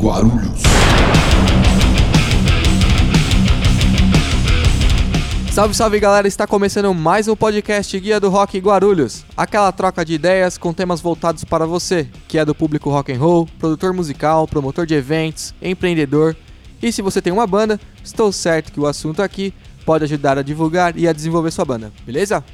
Guarulhos. Salve, salve galera, está começando mais um podcast Guia do Rock Guarulhos. Aquela troca de ideias com temas voltados para você, que é do público rock and roll, produtor musical, promotor de eventos, empreendedor. E se você tem uma banda, estou certo que o assunto aqui pode ajudar a divulgar e a desenvolver sua banda, beleza?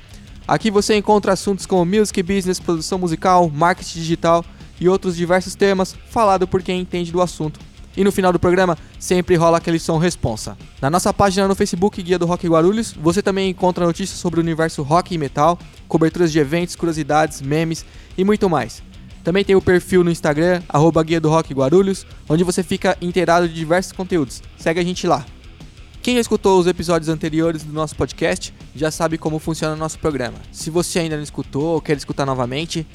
Aqui você encontra assuntos como music business, produção musical, marketing digital e outros diversos temas falado por quem entende do assunto. E no final do programa sempre rola aquele som responsa. Na nossa página no Facebook Guia do Rock Guarulhos, você também encontra notícias sobre o universo rock e metal, coberturas de eventos, curiosidades, memes e muito mais. Também tem o perfil no Instagram, arroba Guia do Rock Guarulhos, onde você fica inteirado de diversos conteúdos. Segue a gente lá. Quem já escutou os episódios anteriores do nosso podcast já sabe como funciona o nosso programa. Se você ainda não escutou ou quer escutar novamente,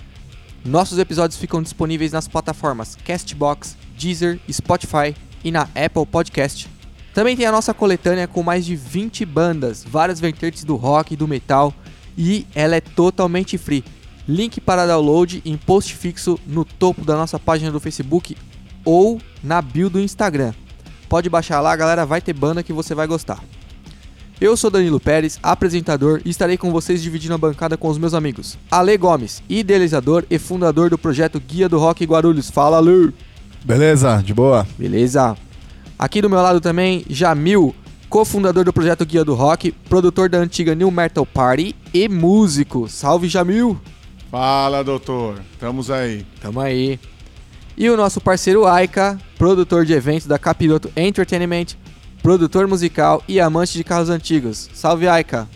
nossos episódios ficam disponíveis nas plataformas Castbox, Deezer, Spotify e na Apple Podcast. Também tem a nossa coletânea com mais de 20 bandas, várias vertentes do rock e do metal, e ela é totalmente free. Link para download em post fixo no topo da nossa página do Facebook ou na bio do Instagram. Pode baixar lá, galera, vai ter banda que você vai gostar. Eu sou Danilo Pérez, apresentador, e estarei com vocês dividindo a bancada com os meus amigos. Ale Gomes, idealizador e fundador do projeto Guia do Rock Guarulhos. Fala, Ale! Beleza, de boa. Beleza. Aqui do meu lado também, Jamil, cofundador do projeto Guia do Rock, produtor da antiga New Metal Party e músico. Salve, Jamil! Fala, doutor. Estamos aí. Tamo aí. E o nosso parceiro Aika, produtor de eventos da Capiroto Entertainment, produtor musical e amante de carros antigos. Salve, Aika!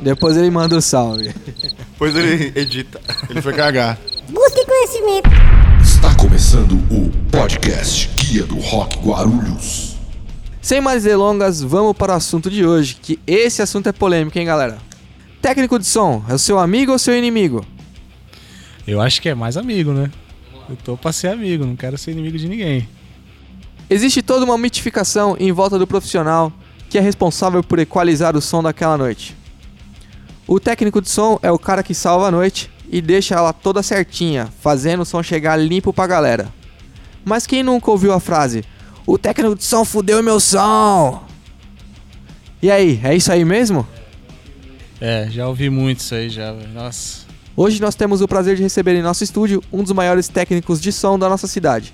Depois ele manda o salve. Depois ele edita. Ele foi cagar. Busque conhecimento. Está começando o podcast Guia do Rock Guarulhos. Sem mais delongas, vamos para o assunto de hoje, que esse assunto é polêmico, hein, galera? Técnico de som, é o seu amigo ou seu inimigo? Eu acho que é mais amigo, né? Eu tô pra ser amigo, não quero ser inimigo de ninguém. Existe toda uma mitificação em volta do profissional que é responsável por equalizar o som daquela noite. O técnico de som é o cara que salva a noite e deixa ela toda certinha, fazendo o som chegar limpo pra galera. Mas quem nunca ouviu a frase: O técnico de som fudeu meu som? E aí, é isso aí mesmo? É, já ouvi muito isso aí já, velho. Nossa. Hoje nós temos o prazer de receber em nosso estúdio um dos maiores técnicos de som da nossa cidade.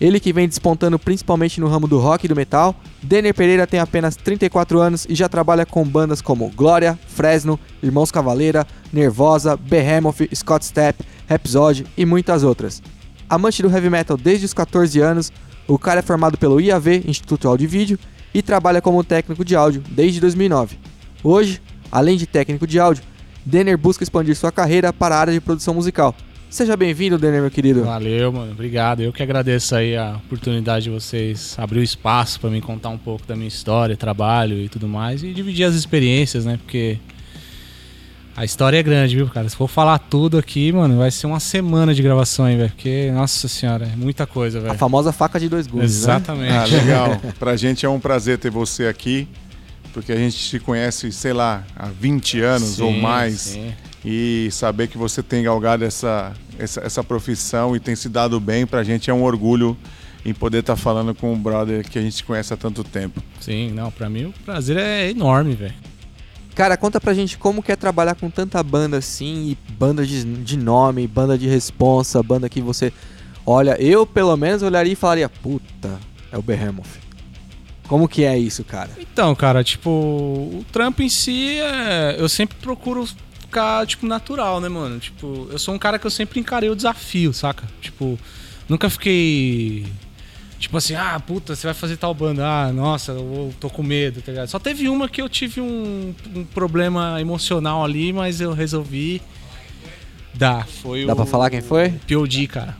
Ele que vem despontando principalmente no ramo do rock e do metal. Denner Pereira tem apenas 34 anos e já trabalha com bandas como Glória, Fresno, Irmãos Cavaleira, Nervosa, Behemoth, Scott Stepp, Rhapsody e muitas outras. Amante do heavy metal desde os 14 anos, o cara é formado pelo IAV, Instituto Áudio e Vídeo, e trabalha como técnico de áudio desde 2009. Hoje, além de técnico de áudio, Denner busca expandir sua carreira para a área de produção musical. Seja bem-vindo, Denner, meu querido. Valeu, mano. Obrigado. Eu que agradeço aí a oportunidade de vocês abrir o espaço pra mim contar um pouco da minha história, trabalho e tudo mais e dividir as experiências, né? Porque a história é grande, viu, cara? Se for falar tudo aqui, mano, vai ser uma semana de gravação, hein, velho? Porque, nossa senhora, é muita coisa, A velho. famosa faca de dois gumes, né? Exatamente. Ah, legal. Pra gente é um prazer ter você aqui, porque a gente se conhece, sei lá, há 20 anos Sim, ou mais. sim. E saber que você tem galgado essa, essa, essa profissão e tem se dado bem, pra gente é um orgulho em poder estar falando com um brother que a gente conhece há tanto tempo. Sim, não, pra mim o prazer é enorme, velho. Cara, conta pra gente como que é trabalhar com tanta banda assim, e banda de, de nome, banda de responsa, banda que você olha, eu pelo menos olharia e falaria, puta, é o Behemoth. Como que é isso, cara? Então, cara, tipo, o trampo em si é. Eu sempre procuro ficar, tipo, natural, né, mano? Tipo, eu sou um cara que eu sempre encarei o desafio, saca? Tipo, nunca fiquei. Tipo assim, ah, puta, você vai fazer tal banda. Ah, nossa, eu tô com medo, tá ligado? Só teve uma que eu tive um, um problema emocional ali, mas eu resolvi. Dá, foi Dá o. pra falar quem foi? POD, cara.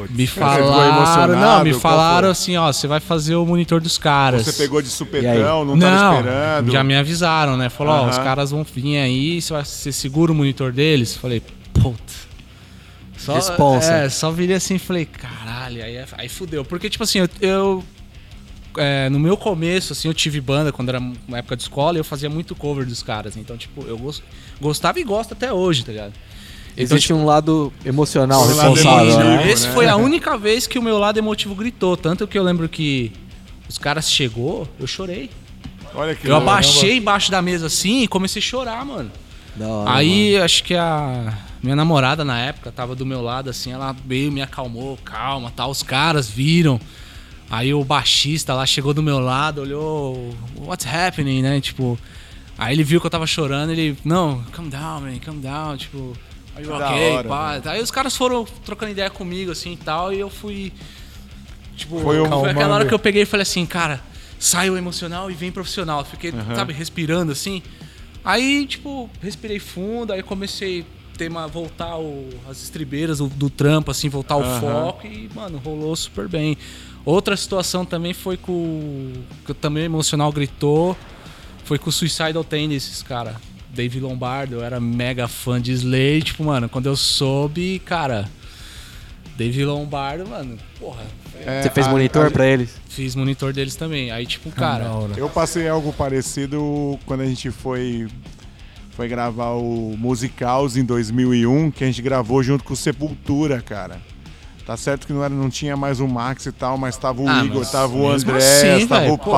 Putz, Me falaram. Não, me falaram assim, ó, você vai fazer o monitor dos caras. Você pegou de supetão, não tava esperando. já me avisaram, né? Falou, ó, Aham. os caras vão vir aí, você, vai, você segura o monitor deles? Falei, puta. Só, Responsa. É, só virei assim e falei, caralho, aí, aí fudeu. Porque, tipo assim, eu. eu, é, no meu começo, assim, eu tive banda quando era uma época de escola e eu fazia muito cover dos caras. Então, tipo, eu gos- gostava e gosto até hoje, tá ligado? Existe um lado emocional Um lado responsável, emotivo, né? Esse né? foi a única vez que o meu lado emotivo gritou. Tanto que eu lembro que os caras chegou, eu chorei. Olha que Eu louco. abaixei embaixo da mesa assim e comecei a chorar, mano. Da hora, Aí acho que a minha namorada na época tava do meu lado assim, ela veio me acalmou, calma, tal. Os caras viram. Aí o baixista lá chegou do meu lado, olhou, what's happening, né? Tipo, aí ele viu que eu tava chorando, ele, não, calm down, man, calm down, tipo, Da okay, hora, pá. Aí os caras foram trocando ideia comigo assim e tal, e eu fui tipo, Foi um- foi aquela hora que eu peguei e falei assim, cara, sai o emocional e vem profissional. Eu Fiquei, sabe, respirando assim. Aí, tipo, respirei fundo, aí comecei a ter uma, voltar o- as estribeiras do, do trampo, assim, voltar o Aham. foco e, mano, rolou super bem. Outra situação também foi com. o- que eu também o emocional gritou. Foi com o Suicidal Tendencies, cara. Dave Lombardo, eu era mega fã de Slay. Tipo, mano, quando eu soube, cara. Dave Lombardo, mano, porra. É, Você fez a- monitor a- pra eles? Fiz monitor deles também. Aí, tipo, cara. Eu passei algo parecido quando a gente foi foi gravar o Musicals em 2001, que a gente gravou junto com o Sepultura, cara. Tá certo que não, era, não tinha mais o Max e tal, mas tava o Ah, Igor, mas tava o André, assim, tava velho, o porra.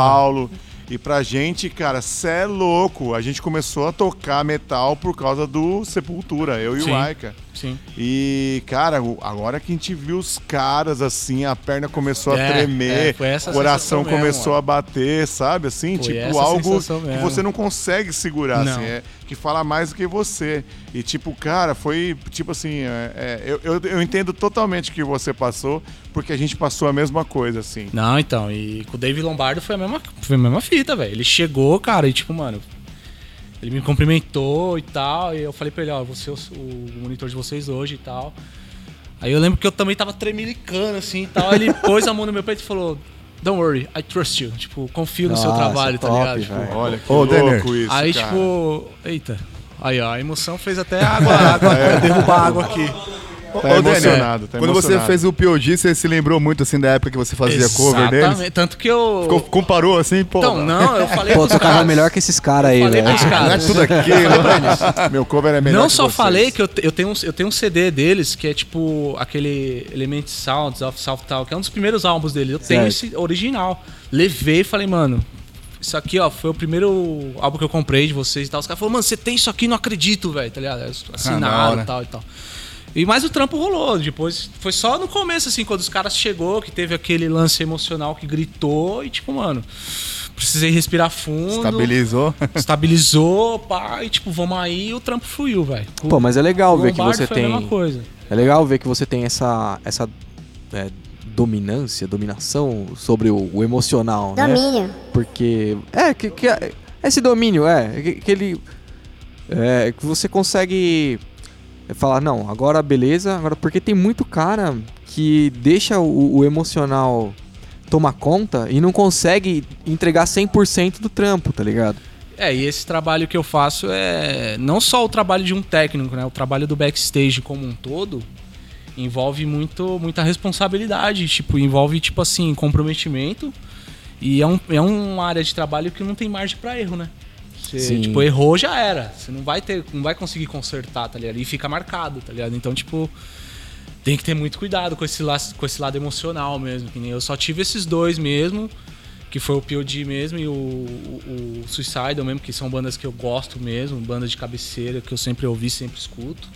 E pra gente, cara, cê é louco. A gente começou a tocar metal por causa do Sepultura, eu e Sim. o Aika. Sim. E, cara, agora que a gente viu os caras assim, a perna começou a É, tremer, é, o coração começou mesmo, a bater, sabe? Assim, Foi tipo, algo que mesmo. você não consegue segurar, Não. assim, é, que fala mais do que você. E, tipo, cara, foi, tipo assim, é, é, eu, eu, eu entendo totalmente o que você passou, porque a gente passou a mesma coisa, assim. Não, então, e com o Dave Lombardo foi a mesma, foi a mesma fita, velho. Ele chegou, cara, e tipo, mano, ele me cumprimentou e tal, e eu falei pra ele, ó, você é o, o monitor de vocês hoje e tal. Aí eu lembro que eu também tava tremelicando assim e tal, ele pôs a mão no meu peito e falou, Don't worry, I trust you. Tipo, confio no seu Nossa, trabalho, tá top, ligado? Tipo. Olha que Ô, louco Denner. isso, aí, cara. tipo, eita. Aí, ó, a emoção fez até água, água, derrubar água aqui. Tá Ô, emocionado, tá Quando emocionado. você fez o POD, você se lembrou muito assim da época que você fazia cover deles? Exatamente. Tanto que eu. Ficou- comparou assim, pô. Então, não, eu falei Pô, pros tocava caras. melhor que esses caras aí, Falei velho. não é caras. tudo aquilo. Meu cover é melhor Não que só vocês. falei que eu, eu, tenho um, eu tenho um CD deles que é tipo aquele Element Sounds of South que é um dos primeiros álbuns dele. Eu tenho Certo. esse original. Levei e falei, mano, isso aqui, ó, foi o primeiro álbum que eu comprei de vocês e tal. Os caras falaram, mano, você tem isso aqui? Não acredito, velho, tá ligado? Assinaram hora. e tal e tal. E mais o trampo rolou. Depois foi só no começo, assim, quando os caras chegou, que teve aquele lance emocional que gritou e, tipo, mano, precisei respirar fundo. Estabilizou. Estabilizou, pá, e tipo, vamos aí e o trampo fluiu, velho. Pô, mas é legal ver que você foi a mesma tem. coisa. É legal ver que você tem essa, essa é, dominância, dominação sobre o, o emocional, né? Domínio. Porque. É, que, que é- esse domínio, é. Que, que ele. É, que você consegue falar, não, agora beleza, agora porque tem muito cara que deixa o, o emocional tomar conta e não consegue entregar 100% do trampo, tá ligado? É, e esse trabalho que eu faço é não só o trabalho de um técnico, né? O trabalho do backstage como um todo envolve muito, muita responsabilidade, tipo, envolve, tipo assim, comprometimento. E é, um, é uma área de trabalho que não tem margem pra erro, né? Você, Sim. tipo, errou já era. Você não vai ter, não vai conseguir consertar, tá ligado? E fica marcado, tá ligado? Então, tipo, tem que ter muito cuidado com esse, lado, com esse lado emocional mesmo. Que nem eu só tive esses dois mesmo, que foi o POD mesmo e o, o, o Suicidal mesmo, que são bandas que eu gosto mesmo, bandas de cabeceira que eu sempre ouvi, sempre escuto.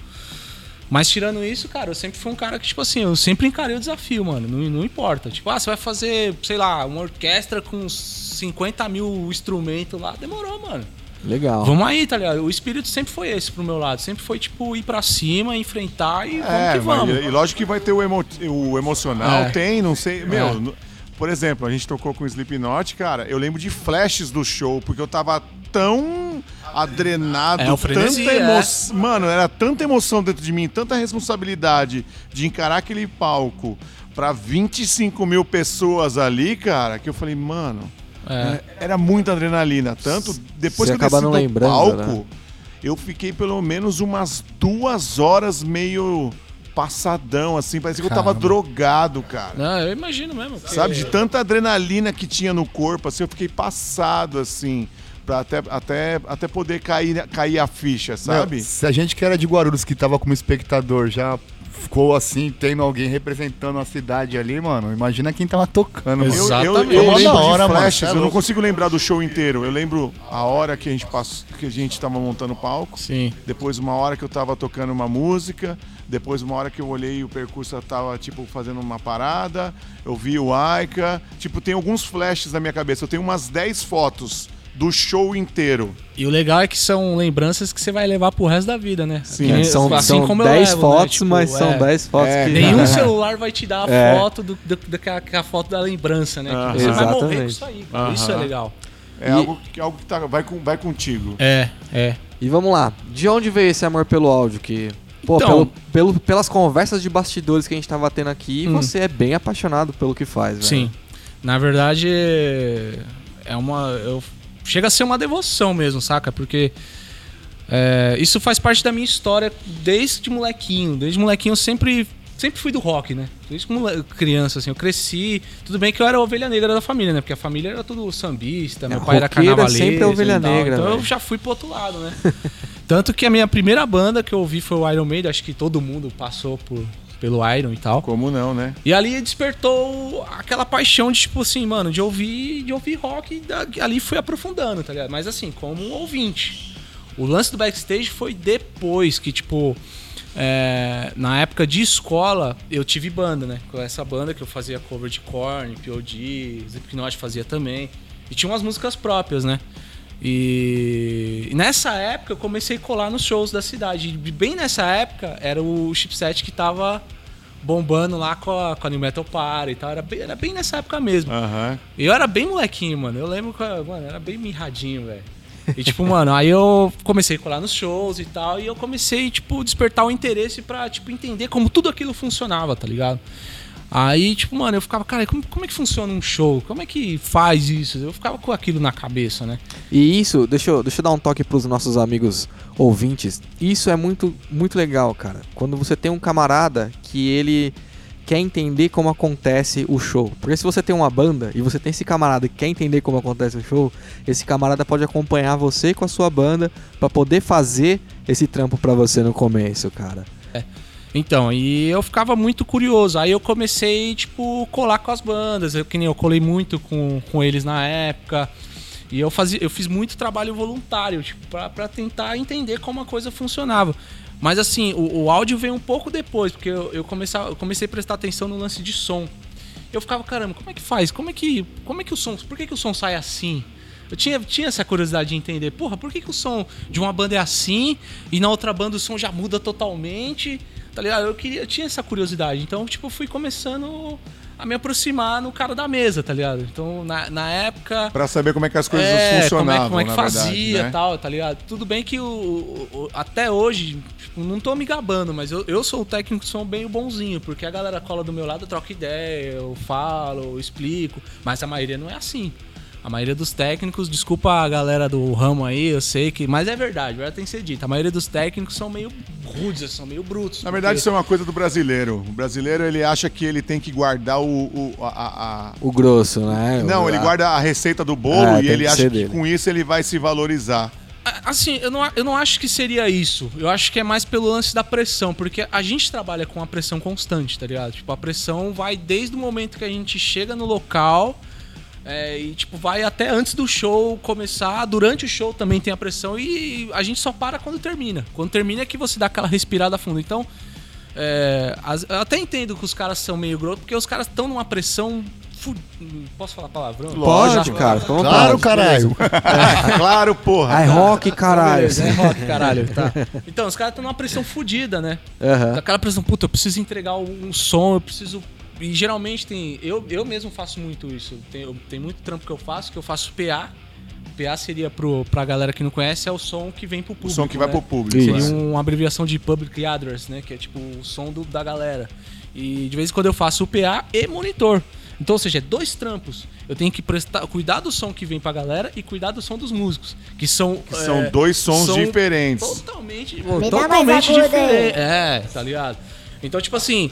Mas tirando isso, cara, eu sempre fui um cara que, tipo assim, eu sempre encarei o desafio, mano. Não, não importa. Tipo, ah, você vai fazer, sei lá, uma orquestra com 50 mil instrumentos lá. Demorou, mano. Legal. Vamos aí, tá ligado? O espírito sempre foi esse pro meu lado. Sempre foi, tipo, ir pra cima, enfrentar e vamos É, que mas vamos. e, e lógico que vai ter o, emo- o emocional, É. tem, não sei. Meu, É. por exemplo, a gente tocou com o Slipknot, cara. Eu lembro de flashes do show, porque eu tava tão adrenado, É, frenesi, tanta é. emoção. Mano, era tanta emoção dentro de mim, tanta responsabilidade de encarar aquele palco pra 25 mil pessoas ali, cara, que eu falei, mano. É. É, Era muita adrenalina. Tanto depois Você que eu desci não do palco, né? eu fiquei pelo menos umas duas horas meio passadão, assim. Parecia que eu tava Caramba. drogado, cara. Não, eu imagino mesmo. porque- Sabe, de tanta adrenalina que tinha no corpo, assim, eu fiquei passado, assim. pra até, até, até poder cair, cair a ficha, sabe? Meu, se a gente que era de Guarulhos, que tava como espectador, já ficou assim, tendo alguém representando a cidade ali, mano, imagina quem tava tocando, mano. Eu, eu, Exatamente. eu Mó lembro da de hora, mano, é eu não consigo lembrar do show inteiro. Eu lembro a hora que a gente passou, que a gente tava montando o palco, Sim. depois uma hora que eu tava tocando uma música, depois uma hora que eu olhei o percurso tava tipo fazendo uma parada, eu vi o Aika, tipo tem alguns flashes na minha cabeça. Eu tenho umas 10 fotos do show inteiro. E o legal é que são lembranças que você vai levar pro resto da vida, né? Sim. Que É, são assim são como eu 10 levo, fotos, né? Tipo, mas são é, 10 fotos É, que. Nenhum celular vai te dar a É. foto do, do, daquela- aquela foto da lembrança, né? Aham. Que você vai morrer com Exatamente. isso aí. cara. Aham. Isso é legal. É E- algo que, algo que tá, vai, com, vai contigo. É, é. E vamos lá, de onde veio esse amor pelo áudio? Que, pô, Então- pelo, pelo- pelas conversas de bastidores que a gente tava tendo aqui, Hum. você é bem apaixonado pelo que faz, velho. Sim. Na verdade, é uma. Eu, chega a ser uma devoção mesmo, saca? Porque é, isso faz parte da minha história desde molequinho. Desde molequinho eu sempre. Sempre fui do rock, né? Desde mole- criança, assim, eu cresci. Tudo bem que eu era a ovelha negra da família, né? Porque a família era tudo sambista, meu É, pai era roqueiro é carnavalesco. sempre a ovelha negra, Então eu velho. já fui pro outro lado, né? Tanto que a minha primeira banda que eu ouvi foi o Iron Maiden. Acho que todo mundo passou por, pelo Iron e tal. Como não, né? E ali despertou aquela paixão de, tipo assim, mano, de ouvir, de ouvir rock e da- ali fui aprofundando, tá ligado? Mas assim, como um ouvinte. O lance do backstage foi depois que, tipo, é, na época de escola, eu tive banda, né? Com essa banda que eu fazia cover de Korn, P.O.D., Slipknot fazia também. E tinha umas músicas próprias, né? E e nessa época eu comecei a colar nos shows da cidade. E bem nessa época era o chipset que tava bombando lá com a, com a New Metal Party e tal. Era bem, era bem nessa época mesmo. Aham. Eu era bem molequinho, mano. Eu lembro que, mano, era bem mirradinho, velho. E tipo, mano, aí eu comecei a colar nos shows e tal, e eu comecei, tipo, despertar o interesse pra, tipo, entender como tudo aquilo funcionava, tá ligado? Aí, tipo, mano, eu ficava, cara, como, como é que funciona um show? Como é que faz isso? Eu ficava com aquilo na cabeça, né? E isso, deixa eu, deixa eu dar um toque pros nossos amigos ouvintes. Isso é muito, muito legal, cara. Quando você tem um camarada que ele quer entender como acontece o show. Porque se você tem uma banda e você tem esse camarada que quer entender como acontece o show, esse camarada pode acompanhar você com a sua banda pra poder fazer esse trampo pra você no começo, cara. Então, e eu ficava muito curioso. Aí eu comecei, tipo, colar com as bandas. Eu, que nem eu colei muito com, com eles na época. E eu, fazia, eu fiz muito trabalho voluntário, tipo, pra, pra tentar entender como a coisa funcionava. Mas assim, o, o áudio veio um pouco depois, porque eu, eu, comecei, eu comecei a prestar atenção no lance de som. Eu ficava, caramba, como é que faz? Como é que, como é que o som. Por que, que o som sai assim? Eu tinha, tinha essa curiosidade de entender, porra, por que, que o som de uma banda é assim e na outra banda o som já muda totalmente? Tá ligado? Eu, queria, eu tinha essa curiosidade. Então, tipo, fui começando a me aproximar no cara da mesa, tá ligado? Então, na, na época. Pra saber como é que as coisas É, funcionavam, como é, como é que verdade, fazia né? tal, tá ligado? Tudo bem que o, o- o- até hoje, tipo, não tô me gabando, mas eu, eu sou o técnico som bem bonzinho, porque a galera cola do meu lado, eu troco ideia, eu falo, eu explico, mas a maioria não é assim. A maioria dos técnicos, desculpa a galera do ramo aí, eu sei que. Mas é verdade, verdade tem que ser dito. A maioria dos técnicos são meio rudes, são meio brutos. Na verdade, porque- isso é uma coisa do brasileiro. O brasileiro, ele acha que ele tem que guardar o... o- a, a- O grosso, né? Não, O- ele guarda a receita do bolo É, e ele que acha que dele. com isso ele vai se valorizar. Assim, eu não, eu não acho que seria isso. Eu acho que é mais pelo lance da pressão, porque a gente trabalha com a pressão constante, tá ligado? Tipo, a pressão vai desde o momento que a gente chega no local é, e, tipo, vai até antes do show começar. Durante o show também tem a pressão e a gente só para quando termina. Quando termina é que você dá aquela respirada fundo. Então, é, as- eu até entendo que os caras são meio grossos, porque os caras estão numa pressão. fu- Posso falar palavrão? Pode, Lógico. cara. Claro, caralho. claro, porra. Ai, rock, caralho. Beleza, é rock, caralho. Tá. Então, os caras estão numa pressão fodida, né? Aham. Aquela pressão, puta, eu preciso entregar um som, eu preciso. E geralmente tem. Eu, eu mesmo faço muito isso. Tem, eu- tem muito trampo que eu faço, que eu faço PA. PA seria pro, pra galera que não conhece, é o som que vem pro O público. som que vai né? pro público. Isso. Seria né? uma abreviação de Public Address, né? Que é tipo o som do- da galera. E de vez em quando eu faço o PA e monitor. Então, ou seja, é dois trampos. Eu tenho que prestar, cuidar do som que vem pra galera e cuidar do som dos músicos. Que são. Que são é, dois sons são diferentes. Totalmente, totalmente agudo aí. diferente. É, tá ligado? Então, tipo assim,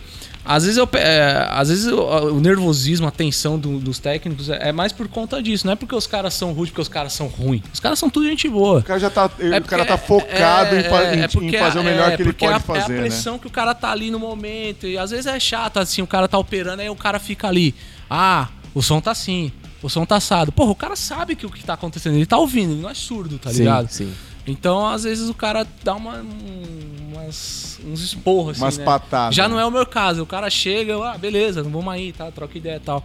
às vezes, eu, é, às vezes eu- o nervosismo, a tensão do- dos técnicos é, é mais por conta disso. Não é porque os caras são ruins, porque os caras são ruins. Os caras são tudo gente boa. O cara já tá, É o cara tá focado é- em, fa- é- em- é em fazer o melhor é que ele pode é a, fazer, É a né? pressão que o cara tá ali no momento. E às vezes é chato, assim, o cara tá operando, aí o cara fica ali. Ah, o som tá assim, o som tá assado. Porra, o cara sabe que o que tá acontecendo, ele tá ouvindo, ele não é surdo, tá sim, ligado? sim. Então, às vezes, o cara dá uma, um- umas, uns esporros, assim, Umas né? patadas. Já não é o meu caso. O cara chega, ah, beleza, vamos aí, tá? Troca ideia e tal.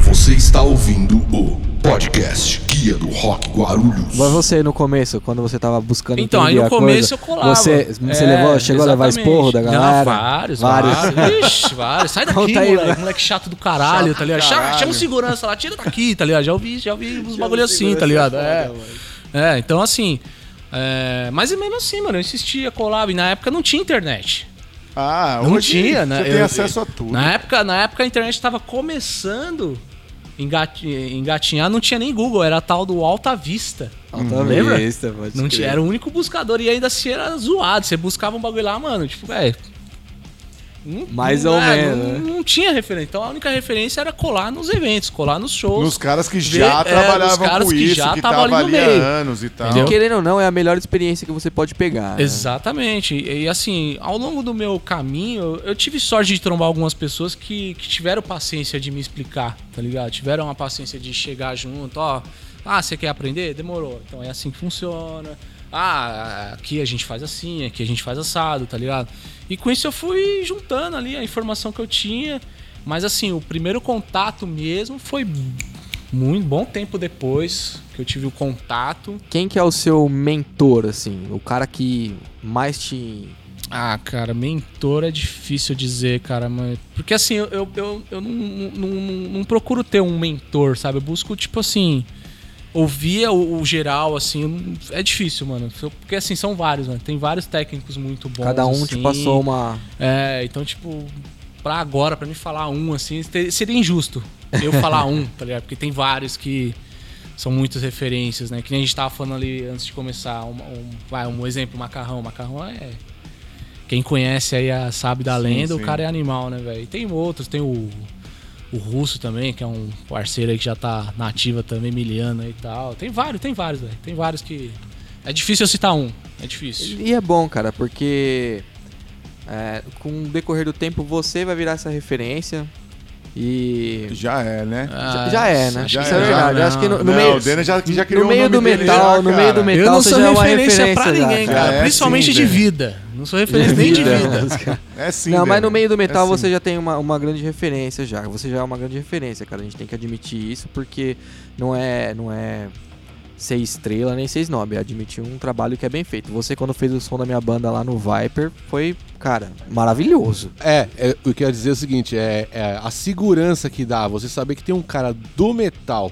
Você está ouvindo o podcast Guia do Rock Guarulhos. Mas você no começo, quando você tava buscando Então, aí no começo coisa, eu colava. Você, você É, levou, chegou a levar exatamente. esporro da galera? vários, Vários. vários. Ixi, vários. Sai daqui, Conta aí, moleque. velho. Moleque chato do caralho, Chato tá ligado? caralho. chama o segurança lá, tira daqui, tá ligado? Já ouvi, já ouvi uns bagulho assim, tá ligado? É. É, então assim. É, mas mesmo assim, mano, eu insistia, colava. E na época não tinha internet. Ah, Não hoje tinha, né? Você tem Eu- acesso a tudo. Na época, na época a internet tava começando engatinhar, não tinha nem Google, era a tal do Alta Vista. Alta Lembra? Vista, pode Não tinha, era o único buscador e ainda assim era zoado. Você buscava um bagulho lá, mano, tipo, velho. Não- Mais não- ou é, menos, Não, né? não tinha referência. Então a única referência era colar nos eventos, colar nos shows. Nos caras que Ver- já é, trabalhavam nos caras com que isso, já que estavam estavam ali no ali anos e tal. Entendeu? Querendo ou não, é a melhor experiência que você pode pegar. né? Exatamente. E, e, assim, ao longo do meu caminho, eu tive sorte de trombar algumas pessoas que, que tiveram paciência de me explicar, tá ligado? Tiveram a paciência de chegar junto, ó. Ah, você quer aprender? Demorou. Então é assim que funciona. Ah, aqui a gente faz assim, aqui a gente faz assado, tá ligado? E com isso eu fui juntando ali a informação que eu tinha. Mas assim, o primeiro contato mesmo foi muito bom tempo depois que eu tive o contato. Quem que é o seu mentor, assim? O cara que mais te... Ah, cara, mentor é difícil dizer, cara, mas. Porque assim, eu, eu, eu, eu não, não, não- não procuro ter um mentor, sabe? Eu busco, tipo assim. Ouvir o, o geral, assim. É difícil, mano. Porque assim, são vários, mano. Tem vários técnicos muito bons. Cada um assim. te passou uma... É, então, tipo, pra agora, pra mim falar um, assim, seria injusto eu falar um, tá ligado? Porque tem vários que são muitas referências, né? Que nem a gente tava falando ali antes de começar. Um, um- vai, um exemplo, macarrão. Macarrão é. Quem conhece aí a, sabe da Sim, lenda, o sim. cara é animal, né, velho? Tem outros, tem o. O russo também, que é um parceiro aí que já tá na ativa também, miliano aí e tal. Tem vários, tem vários, velho. Tem vários que. É difícil eu citar um. É difícil. E é bom, cara, porque é, com o decorrer do tempo você vai virar essa referência e Já é, né? já, já é, né? acho Já Isso é, é verdade. já Acho que no, no Não, meio, o Denner já, já no criou meio o do metal, já, no meio do metal Eu não sou é referência, referência pra ninguém, cara. é Principalmente sim, de vida. Não sou referência nem de vida. É sim, Não, mas no meio do metal É você sim. já tem uma, uma grande referência já. Você já é uma grande referência, cara. A gente tem que admitir isso porque não é não é ser estrela nem ser snob, é admitir um trabalho que é bem feito. Você quando fez o som da minha banda lá no Viper foi, cara, maravilhoso. É, é, eu quero dizer o seguinte, é, é a segurança que dá, você saber que tem um cara do metal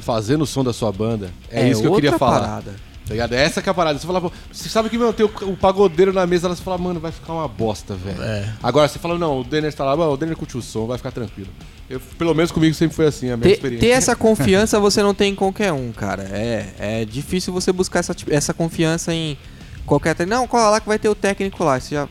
fazendo o som da sua banda, é, isso que eu queria falar. parada. Tá ligado? É essa que é a parada. Você fala, pô, você sabe que, meu, tem o, o pagodeiro na mesa, lá você fala, mano, vai ficar uma bosta, velho. É. Agora você fala, não, o Denner tá lá, mano, o Denner curte o som, vai ficar tranquilo. Eu, pelo menos comigo sempre foi assim, a minha Ter, experiência. ter essa confiança você não tem em qualquer um, cara. É, é difícil você buscar essa, essa confiança em qualquer. Não, cola lá que vai ter o técnico lá. Você já.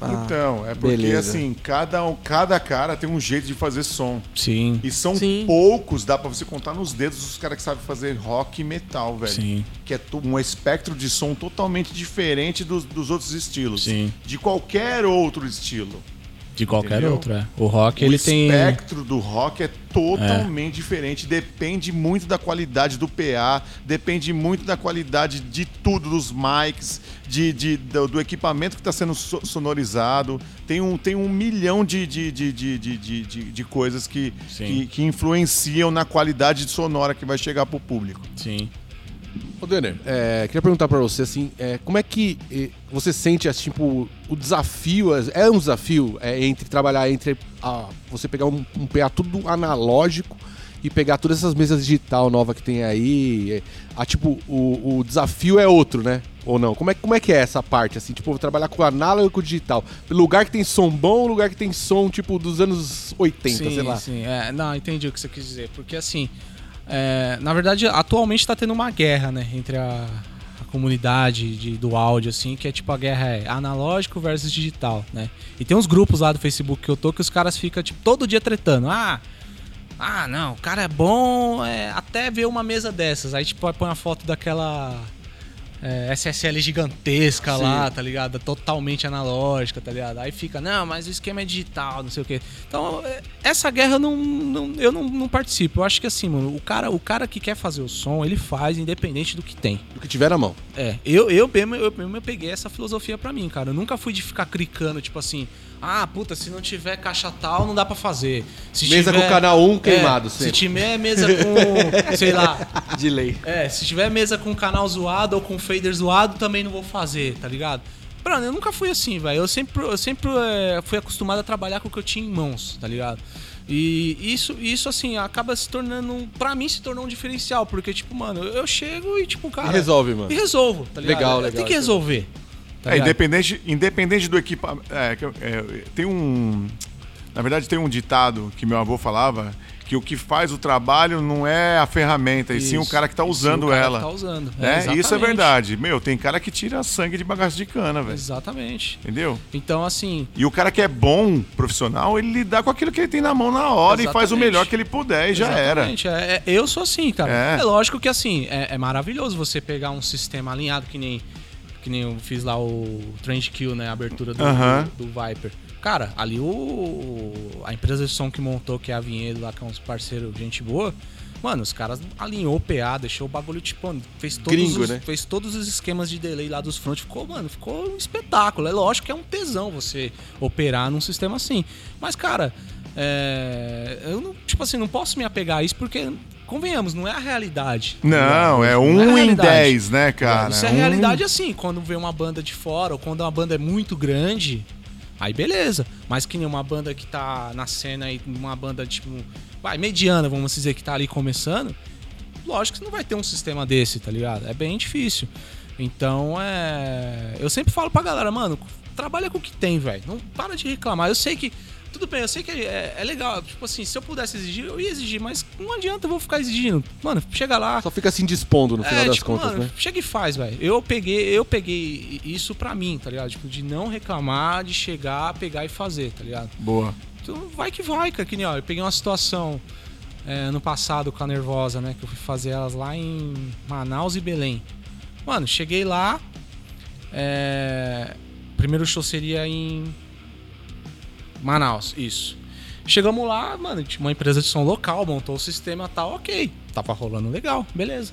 Ah, Então, é porque beleza. assim, cada, um- cada cara tem um jeito de fazer som. Sim. E são Sim. poucos, dá pra você contar nos dedos os caras que sabem fazer rock e metal, velho. Sim. Que é um espectro de som totalmente diferente dos, dos outros estilos. Sim. De qualquer outro estilo. De qualquer Entendeu? outro, é. O rock, o ele tem. espectro do rock é totalmente diferente. Depende muito da qualidade do PA, depende muito da qualidade de tudo, dos mics, de, de- do, do equipamento que está sendo so- sonorizado. Tem um, tem um milhão de, de, de, de, de, de, de- coisas que, que, que influenciam na qualidade sonora que vai chegar pro público. Sim. Ô, Denner, é, queria perguntar pra você, assim, é, como é que eh, você sente, assim, tipo, o desafio, é um desafio é, entre trabalhar, entre a- você pegar um, um PA tudo analógico e pegar todas essas mesas digital nova que tem aí, é, a, tipo, o, o desafio é outro, né? Ou não? Como é, como é que é essa parte, assim, tipo, trabalhar com o análogo e com o digital? Lugar que tem som bom, lugar que tem som, tipo, dos anos 80, sim, sei lá. Sim, é, não, entendi o que você quis dizer. Porque assim, é, na verdade, atualmente tá tendo uma guerra, né? Entre a, a comunidade de, do áudio, assim, que é tipo a guerra é analógico versus digital, né? E tem uns grupos lá do Facebook que eu tô que os caras ficam, tipo, todo dia tretando. Ah, ah, não, o cara é bom é, até ver uma mesa dessas. Aí, tipo, põe a foto daquela é, SSL gigantesca Sim. lá, tá ligado? Totalmente analógica, tá ligado? Aí fica, não, mas o esquema é digital, não sei o quê. Então, é, essa guerra não, não- eu não, não participo. Eu acho que assim, mano, o cara, o cara que quer fazer o som, ele faz independente do que tem. Do que tiver na mão. É, eu, eu, mesmo, eu mesmo eu peguei essa filosofia pra mim, cara. Eu nunca fui de ficar clicando, tipo assim, ah, puta, se não tiver caixa tal, não dá pra fazer. Se Mesa tiver- com canal 1 queimado, é, Se sempre. tiver mesa com, sei lá, De lei. é, se tiver mesa com canal zoado ou com fader zoado, também não vou fazer, tá ligado? Mano, eu nunca fui assim, velho. Eu sempre, eu sempre é, fui acostumado a trabalhar com o que eu tinha em mãos, tá ligado? E isso, isso assim, acaba se tornando. um- Pra mim, se tornou um diferencial, porque, tipo, mano, eu chego e, tipo, cara. E resolve, mano. E resolvo, tá ligado? Legal, Tem legal, que isso. resolver. Tá É, independente, independente do equipamento. É, é, tem um. Na verdade, tem um ditado que meu avô falava que o que faz o trabalho não é a ferramenta, e sim o Isso, cara que tá e sim, usando cara ela. Que tá usando. né? Isso é exatamente. verdade. Meu, tem cara que tira sangue de bagaço de cana, velho. Exatamente. Entendeu? Então, assim, E o cara que é bom profissional, ele lidar com aquilo que ele tem na mão na hora e faz o Exatamente. melhor que ele puder e já era. Exatamente. É, é- eu sou assim, cara. É. É, lógico que assim, é, é maravilhoso você pegar um sistema alinhado que nem que nem eu fiz lá o Trend Kill, né? A abertura do, Aham. do, do Viper. Cara, ali o. A empresa de som que montou, que é a Vinhedo lá, que é uns parceiros, gente boa. Mano, os caras alinhou o PA, deixou o bagulho tipo, fez todos, Gringo, os, né? fez todos os esquemas de delay lá dos front. Ficou, mano, ficou um espetáculo. É lógico que é um tesão você operar num sistema assim. Mas, cara, é, eu não, tipo assim, não posso me apegar a isso porque, convenhamos, não é a realidade. Não, é Não um a em realidade. 10, né, cara? Isso é Um- realidade assim, quando vê uma banda de fora ou quando uma banda é muito grande, aí beleza. Mas que nem uma banda que tá na cena e uma banda tipo, vai, mediana, vamos dizer, que tá ali começando, lógico que não vai ter um sistema desse, tá ligado? É bem difícil. Então, é. Eu sempre falo pra galera, mano, trabalha com o que tem, velho. Não para de reclamar. Eu sei que. Tudo bem, eu sei que é, é legal. Tipo assim, se eu pudesse exigir, eu ia exigir, mas não adianta eu vou ficar exigindo. Mano, chega lá. Só fica assim dispondo no final É, das tipo, contas, mano, né? chega e faz, velho. Eu peguei, eu peguei isso pra mim, tá ligado? Tipo, de não reclamar, de chegar, pegar e fazer, tá ligado? Boa. Então vai que vai, cara. Que nem, ó, eu peguei uma situação é, ano passado com a Nervosa, né? Que eu fui fazer elas lá em Manaus e Belém. Mano, cheguei lá. É, primeiro show seria em Manaus, isso. Chegamos lá, mano, tinha uma empresa de som local, montou o sistema tal, ok. Tava rolando legal, beleza.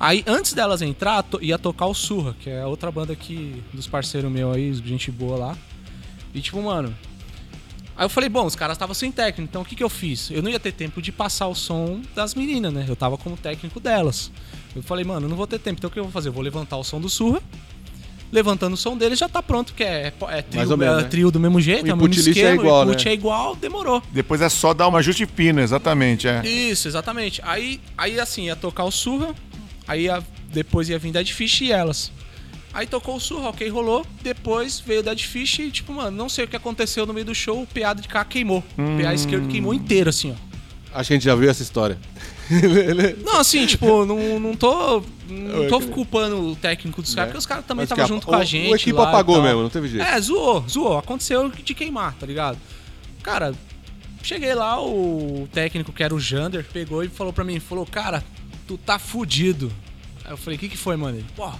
Aí, antes delas entrar, to- ia tocar o Surra, que é outra banda que, dos parceiros meus aí, gente boa lá. E tipo, mano. Aí eu falei, bom, os caras estavam sem técnico, então o que, que eu fiz? Eu não ia ter tempo de passar o som das meninas, né? Eu tava como técnico delas. Eu falei, mano, não vou ter tempo, então o que eu vou fazer? Eu vou levantar o som do Surra. Levantando o som dele já tá pronto, que é, é, trio, Mais ou menos, é né? trio do mesmo jeito, O é o mesmo list é esquema, igual, o input né? é igual, demorou. Depois é só dar uma ajuste fino, exatamente, é. Isso, exatamente. Aí, aí assim, ia tocar o Surra, aí ia- depois ia vir Dead Fish e elas. Aí tocou o Surra, ok, rolou. Depois veio o Dead Fish e, tipo, mano, não sei o que aconteceu no meio do show, o PA de cá queimou. O PA esquerdo queimou inteiro, assim, ó. Acho que a gente já viu essa história. Não, assim, tipo, não, não tô. Não tô culpando o técnico dos caras, porque os caras também estavam junto com a o- gente. O equipe apagou mesmo, não teve jeito. É, zoou, zoou. Aconteceu de queimar, tá ligado? Cara, cheguei lá, o técnico que era o Jander pegou e falou pra mim, falou, cara, tu tá fudido. Aí eu falei, o que que foi, mano? Ele, pô,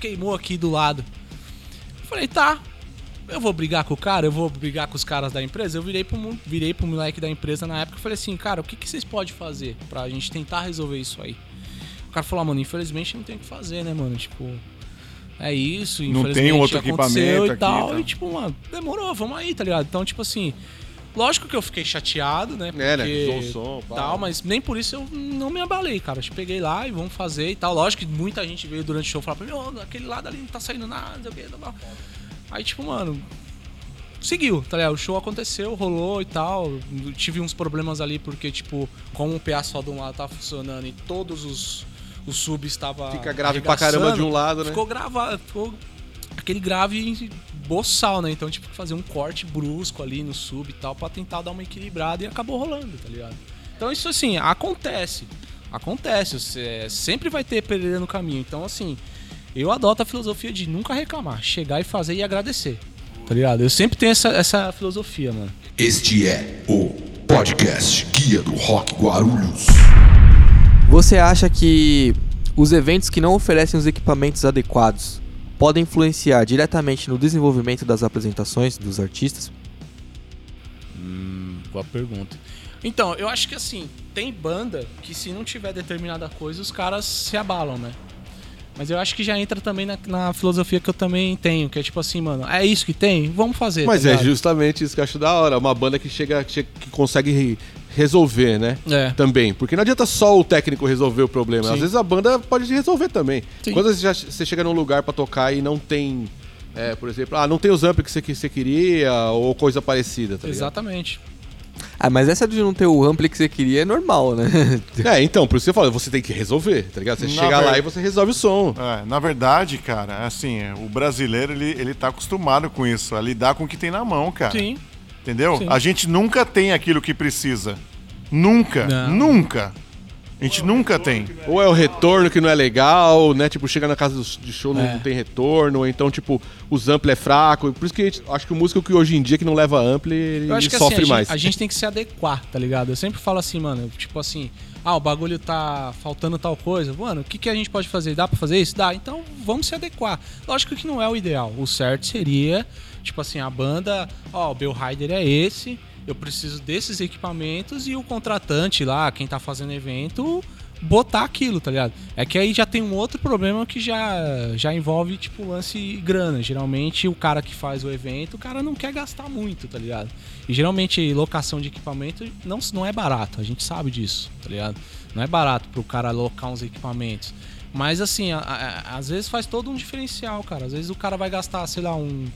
queimou aqui do lado. Eu falei, tá. Eu vou brigar com o cara, eu vou brigar com os caras da empresa. Eu virei pro, virei pro moleque da empresa na época e falei assim, cara, o que, que vocês podem fazer pra gente tentar resolver isso aí? O cara falou, ah, mano, infelizmente não tem o que fazer, né, mano? Tipo, é isso, Não tem infelizmente outro aconteceu equipamento e aqui, tal. tá? E tipo, mano, demorou, vamos aí, tá ligado? Então, tipo assim, lógico que eu fiquei chateado, né? É, né? porque Usou o som, pá. tal, mas nem por isso eu não me abalei, cara. Eu peguei lá e vamos fazer e tal. Lógico que muita gente veio durante o show falar pra mim, ô, aquele lado ali não tá saindo nada, não sei o que. Aí, tipo, mano, seguiu, tá ligado? O show aconteceu, rolou e tal. Tive uns problemas ali porque, tipo, como o PA só de um lado tava funcionando e todos os, os subs estavam. Fica grave pra caramba de um lado, né? Ficou gravado, ficou aquele grave boçal, né? Então, tipo, fazer um corte brusco ali no sub e tal pra tentar dar uma equilibrada e acabou rolando, tá ligado? Então, isso assim, acontece. Acontece. Você sempre vai ter pereira no caminho. Então, assim, Eu adoto a filosofia de nunca reclamar, chegar e fazer e agradecer. Tá ligado? Eu sempre tenho essa, essa filosofia, mano. Este é o podcast Guia do Rock Guarulhos. Você acha que os eventos que não oferecem os equipamentos adequados podem influenciar diretamente no desenvolvimento das apresentações dos artistas? Boa pergunta. Então, eu acho que assim, tem banda que se não tiver determinada coisa, os caras se abalam, né? Mas eu acho que já entra também na, na filosofia que eu também tenho, que é tipo assim, mano, é isso que tem? Vamos fazer. Mas tá é ligado? justamente isso que eu acho da hora. Uma banda que chega, que, chega- que consegue re- resolver, né? É. Também. Porque não adianta só o técnico resolver o problema. Sim. Às vezes a banda pode resolver também. Sim. Quando você, já- você chega num lugar pra tocar e não tem, é, por exemplo, ah, não tem os amplos que você, que você queria ou coisa parecida, tá ligado? Ah, mas essa de não ter o ampli que você queria é normal, né? É, então, por isso que eu falo, você tem que resolver, tá ligado? Você Na chega lá ver- e você resolve o som. É, na verdade, cara, assim, o brasileiro, ele, ele tá acostumado com isso, a lidar com o que tem na mão, cara. Sim. Entendeu? Sim. A gente nunca tem aquilo que precisa. Nunca, Não. nunca. A gente nunca tem. Ou é o retorno que não é legal, né? Tipo, chega na casa de show não É. não tem retorno, ou então, tipo, os ampli é fraco. Por isso que a gente- acho que o músico que hoje em dia que não leva ampli, ele Eu acho que sofre assim, a mais. gente, a gente tem que se adequar, tá ligado? Eu sempre falo assim, mano, tipo assim, ah, o bagulho tá faltando tal coisa. Mano, o que, que a gente pode fazer? Dá pra fazer isso? Dá. Então vamos se adequar. Lógico que não é o ideal. O certo seria, tipo assim, a banda, ó, o Bill Rider é esse, eu preciso desses equipamentos e o contratante lá, quem tá fazendo evento, botar aquilo, tá ligado? É que aí já tem um outro problema que já, já envolve, tipo, lance grana. Geralmente o cara que faz o evento, o cara não quer gastar muito, tá ligado? E geralmente locação de equipamento não, não é barato, a gente sabe disso, tá ligado? Não é barato pro cara alocar uns equipamentos. Mas assim, a- a- às vezes faz todo um diferencial, cara. Às vezes o cara vai gastar, sei lá, um-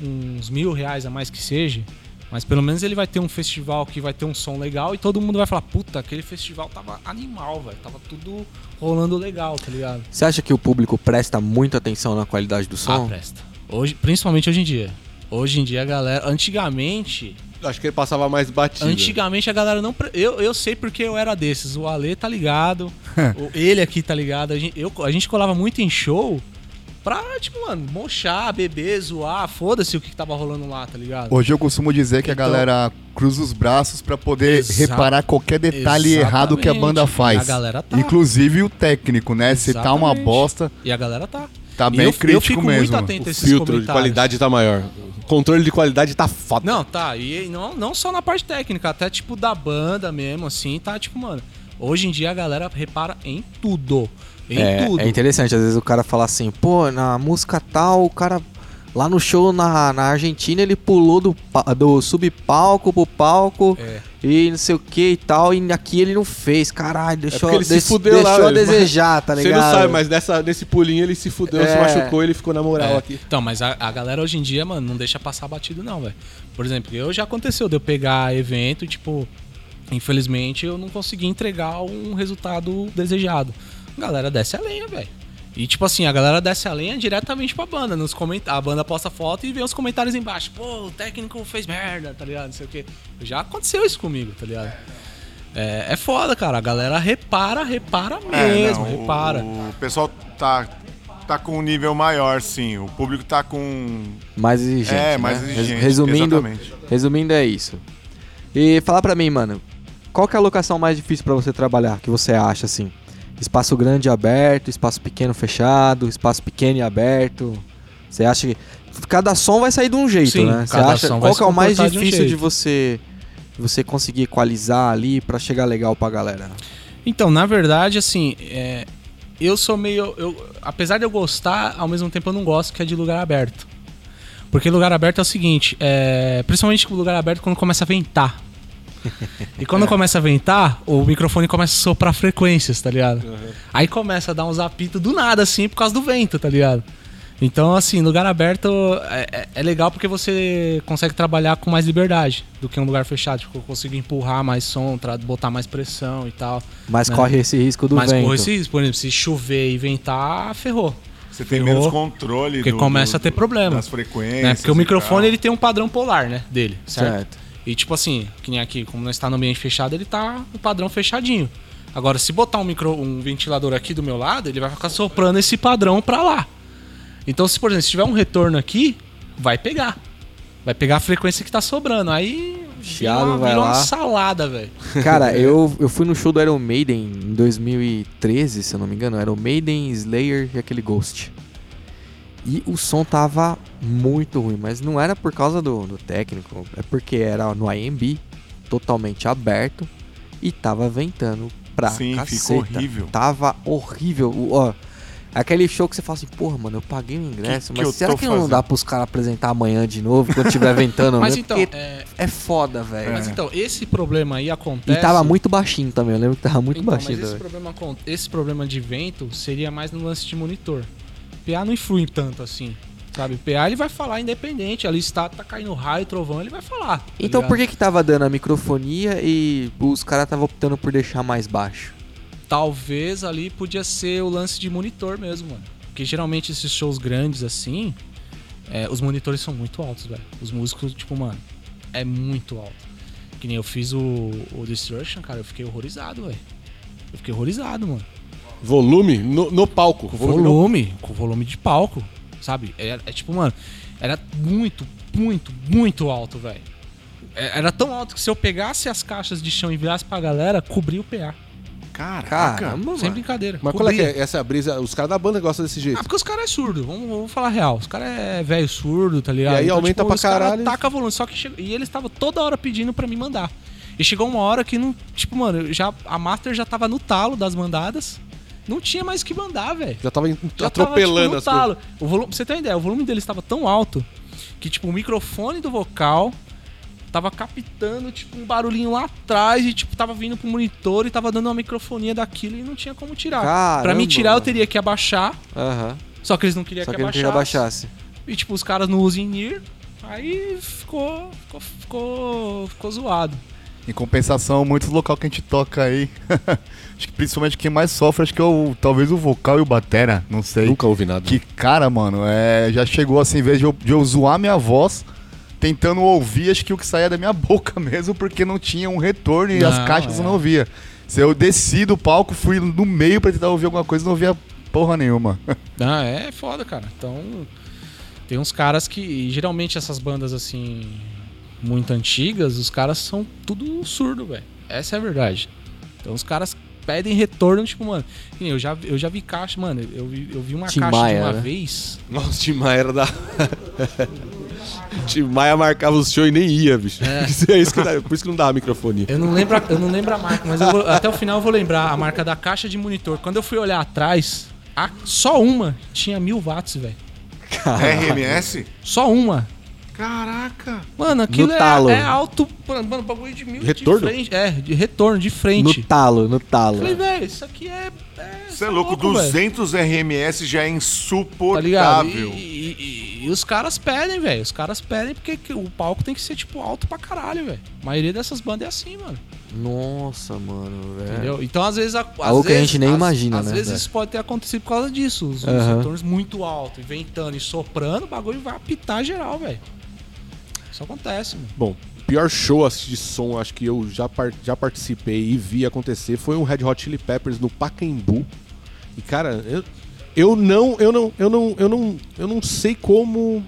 uns mil reais a mais que seja. Mas pelo menos ele vai ter um festival que vai ter um som legal e todo mundo vai falar, puta, aquele festival tava animal, velho. Tava tudo rolando legal, tá ligado? Você acha que o público presta muita atenção na qualidade do Ah, som? presta. Hoje, principalmente hoje em dia. Hoje em dia a galera. Antigamente. Acho que ele passava mais batido. Antigamente a galera não. pre- Eu, eu sei porque eu era desses. O Ale tá ligado. o- ele aqui tá ligado. A gente, eu, a gente colava muito em show pra, tipo, mano, mochar, beber, zoar. Foda-se o que, que tava rolando lá, tá ligado? Hoje eu costumo dizer que Então- a galera cruza os braços pra poder reparar qualquer detalhe errado que a banda faz. E a galera tá. Inclusive o técnico, né? Se tá uma bosta, E a galera tá. tá bem eu, crítico eu fico mesmo. muito atento O a esses filtro de qualidade tá maior. O controle de qualidade tá foda. Não, tá. E não, não só na parte técnica, até tipo da banda mesmo, assim, tá tipo, mano. Hoje em dia a galera repara em tudo. Em É, tudo. é interessante, às vezes o cara fala assim, pô, na música tal, o cara lá no show na, na Argentina ele pulou do, do subpalco pro palco É. e não sei o que e tal, e aqui ele não fez, caralho, deixou, porque ele se des- fudeu lá, deixou a velho. desejar, tá Você ligado? não sabe, mas nessa, nesse pulinho ele se fudeu, se É. machucou, ele ficou na moral É. aqui. Então, mas a, a galera hoje em dia, mano, não deixa passar batido, não, velho. Por exemplo, eu já aconteceu de eu pegar evento e, tipo, infelizmente eu não consegui entregar um resultado desejado. A galera desce a lenha, velho. E, tipo assim, a galera desce a lenha diretamente pra banda. Nos comentários. A banda posta foto e vê os comentários embaixo. Pô, o técnico fez merda, tá ligado? Não sei o quê. Já aconteceu isso comigo, tá ligado? É, é foda, cara. A galera repara, repara É, mesmo, não, o- repara. O, pessoal tá, tá com um nível maior, sim. O público tá com. Mais exigente, É, né? mais exigente, Resumindo, exatamente. resumindo é isso. E fala pra mim, mano, qual que é a locação mais difícil pra você trabalhar, que você acha, assim? Espaço grande e aberto, espaço pequeno fechado, espaço pequeno e aberto. Você acha que... Cada som vai sair de um jeito, Sim, né? Você acha qual que é o mais comportar de um difícil de, você de você conseguir equalizar ali pra chegar legal pra galera? Então, na verdade, assim, é, eu sou meio. eu- apesar de eu gostar, ao mesmo tempo eu não gosto que é de lugar aberto. Porque lugar aberto é o seguinte, é, principalmente lugar aberto quando começa a ventar. E quando começa a ventar, o microfone começa a soprar frequências, tá ligado? Aí começa a dar uns apitos do nada, assim, por causa do vento, tá ligado? Então, assim, lugar aberto é, é- é legal porque você consegue trabalhar com mais liberdade do que um lugar fechado. Tipo, eu consigo empurrar mais som, botar mais pressão e tal. Mas Né? corre esse risco do Mas vento. corre esse risco. Por exemplo, se chover e ventar, ferrou. Você tem Ferrou, menos controle Porque do- começa do- a ter problema. Das frequências. Né? Porque o microfone tal. ele tem um padrão polar, né? Dele, certo? Certo. E tipo assim, que nem aqui, como nós está no ambiente fechado, ele tá no padrão fechadinho. Agora, se botar um, micro, um ventilador aqui do meu lado, ele vai ficar soprando esse padrão pra lá. Então, se por exemplo, se tiver um retorno aqui, vai pegar. Vai pegar a frequência que tá sobrando. Aí Chiado vira uma, vai vira uma lá. salada, velho. Cara, eu, eu fui no show do Iron Maiden em 2013, se eu não me engano. Iron Maiden, Slayer e aquele Ghost. E o som tava muito ruim, mas não era por causa do, do técnico, é porque era no IMB, totalmente aberto e tava ventando pra Sim, caceta. ficou horrível. Tava horrível. O- Ó, aquele show que você fala assim, porra, mano, eu paguei o ingresso, Que que mas eu será que não fazendo? dá pros caras apresentar amanhã de novo, quando tiver ventando Mas mesmo? então, Porque é, é foda, velho. mas então, esse problema aí E acontece. tava muito baixinho também, eu lembro que tava muito Então, baixinho mas esse também. problema, acon- esse problema de vento seria mais no lance de monitor. PA não influi tanto assim. Sabe, PA ele vai falar independente, ali está tá caindo raio, trovão, ele vai falar. tá Então ligado? por que que tava dando a microfonia e os caras estavam optando por deixar mais baixo? Talvez ali podia ser o lance de monitor mesmo, mano. Porque geralmente esses shows grandes assim, é, os monitores são muito altos, velho. Os músicos, tipo, mano, é muito alto. Que nem eu fiz o, o Destruction, cara, eu fiquei horrorizado, velho. Eu fiquei horrorizado, mano. Volume no, no palco. Com Volume no- volume, com volume de palco, sabe? É, é tipo, mano, era muito, muito, muito alto, velho. É- Era tão alto que se eu pegasse as caixas de chão e virasse pra galera, cobria o PA. Caraca. Caramba, Sem mano. brincadeira. Mas qual é que cobria. é essa brisa? Os caras da banda gostam desse jeito. Ah, porque os caras é surdo, vamos, vamos falar real. Os caras é velho surdo, tá ligado? E aí aumenta pra os cara caralho. Taca volume, só que. E eles estavam toda hora pedindo pra me mandar. E chegou uma hora que não. Tipo, mano, já, a Master já tava no talo das mandadas. Não tinha mais o que mandar, velho. Já tava Já atropelando tava, tipo, as coisas. O volume, pra você ter uma ideia, o volume dele estava tão alto que, tipo, o microfone do vocal tava captando, tipo, um barulhinho lá atrás e, tipo, tava vindo pro monitor e tava dando uma microfonia daquilo e não tinha como tirar. Caramba, pra me tirar, eu teria que abaixar, Aham. só que eles não queriam que, que abaixasse. abaixasse. E, tipo, os caras não usam in-ear, aí ficou, ficou, ficou, ficou zoado. Em compensação, muitos local que a gente toca aí. acho que principalmente quem mais sofre, acho que é o, talvez o vocal e o batera, não sei. Nunca ouvi nada. Que cara, mano, é, já chegou assim, em vez de eu, de eu zoar minha voz, tentando ouvir, acho que o que saía da minha boca mesmo, porque não tinha um retorno e as Não, caixas é. eu não ouvia. Se eu desci do palco, fui no meio pra tentar ouvir alguma coisa, não ouvia porra nenhuma. Ah, é foda, cara. Então, tem uns caras que. geralmente essas bandas assim. Muito antigas, os caras são tudo surdo, velho. Essa é a verdade. Então os caras pedem retorno, tipo, mano. Eu já, eu já vi caixa, mano. Eu vi, eu vi uma Tim caixa Maia, de uma né? vez. Nossa, o Tim Maia era da. o Tim Maia marcava os shows e nem ia, bicho. Isso é isso que dá, por isso que não dava microfone. Eu não lembro, a- eu não lembro a marca, mas eu vou- até o final eu vou lembrar a marca da caixa de monitor. Quando eu fui olhar atrás, a- só uma tinha mil watts, velho. RMS? Só uma. Caraca. Mano, aquilo é, talo. é alto. Mano, bagulho de mil Retorno? de frente. É, de retorno, de No frente. talo, no talo. Falei, velho, isso aqui é. Você é louco, velho. 200 RMS já é Tá insuportável. E, e- e- e os caras pedem, velho. Os caras pedem porque que o palco tem que ser, tipo, alto pra caralho, velho. A maioria dessas bandas é assim, mano. Nossa, mano, velho. Entendeu? Então, às vezes. a- às Algo que a vezes- gente nem às- imagina, Às né, vezes velho? isso pode ter acontecido por causa disso. Os, os Aham. retornos muito altos, ventando e soprando, o bagulho vai apitar geral, velho. Isso acontece, mano. Bom, o pior show de som, acho que eu já, par- já participei e vi acontecer foi um Red Hot Chili Peppers no Pacaembu. E cara, eu, eu não, eu não, eu não, eu não, eu não sei como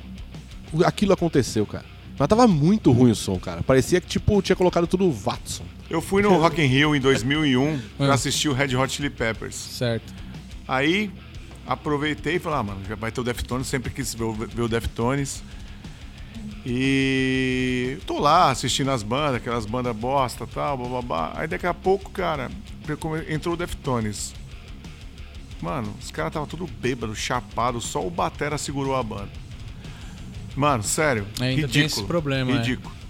aquilo aconteceu, cara. Mas tava muito ruim o som, cara. Parecia que tipo tinha colocado tudo Watson. Eu fui no Rock in Rio em 2001 Ah. pra assistir o Red Hot Chili Peppers. Certo. Aí aproveitei e falei, ah, mano, já vai ter o Deftones, sempre quis ver o Deftones. E tô lá assistindo as bandas, aquelas bandas bosta e tal, bababá. Aí daqui a pouco, cara, entrou o Deftones. Mano, os caras tava tudo bêbado, chapado, só o Batera segurou a banda. Mano, sério, Ainda ridículo. tem esse problema, é.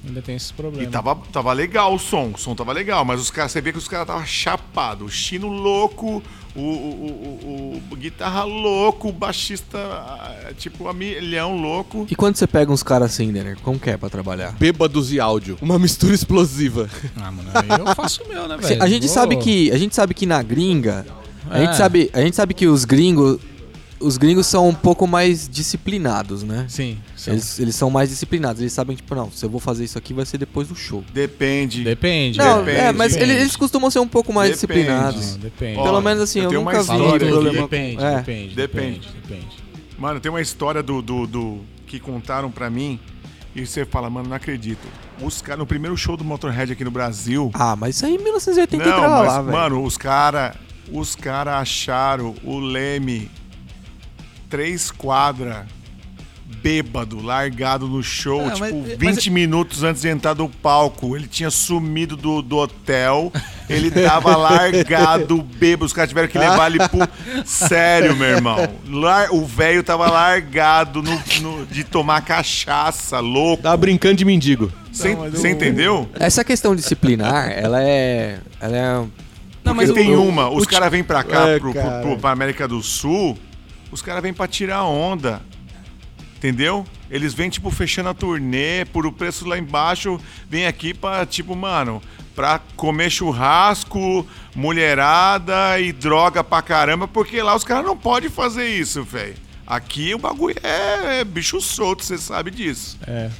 Ainda tem esse E problema. tava, tava legal o som, o som tava legal, mas os caras, você vê que os caras tava chapado, o chino louco, o, o, o- o- guitarra louco, o baixista ah, tipo a milhão louco. E quando você pega uns caras assim, Denner, como que é pra trabalhar? Bêbados e áudio. Uma mistura explosiva. Ah, mano, aí eu faço o meu, né, velho? a gente sabe que a gente sabe que na gringa, a É. gente sabe, a gente sabe que os gringos os gringos são um pouco mais disciplinados, né? Sim, sim. Eles, eles são mais disciplinados, eles sabem tipo, não, se eu vou fazer isso aqui vai ser depois do show. Depende. Depende. Não, Depende, é, mas depende. eles, costumam ser um pouco mais Depende. disciplinados. Não, depende. Pelo menos assim, eu eu, nunca vi problema. Depende, É. depende, Depende. depende, depende. Mano, tem uma história do, do, do- que contaram pra mim e você fala, mano, não acredito. Os caras, no primeiro show do Motorhead aqui no Brasil. Ah, mas isso aí em 1980 não, mas, lá, velho. mano, os caras os cara acharam o Leme três quadras bêbado, largado no show, É, tipo, mas- 20 mas- minutos antes de entrar do palco. Ele tinha sumido do, do hotel, ele tava largado, bêbado. Os caras tiveram que levar ele pro. Sério, meu irmão. Lar- O velho tava largado no- no- de tomar cachaça, louco. Tava brincando de mendigo. Você entendeu? Essa questão disciplinar, ela é. Ela é. Não, mas tem o- uma, os caras vêm pra cá, É, pro, pro, cara. pro- pra América do Sul, os caras vêm pra tirar onda. Entendeu? Eles vêm, tipo, fechando a turnê, por o preço lá embaixo, vem aqui pra, tipo, mano, pra comer churrasco, mulherada e droga pra caramba, porque lá os caras não podem fazer isso, velho. Aqui o bagulho é, é bicho solto, você sabe disso. É,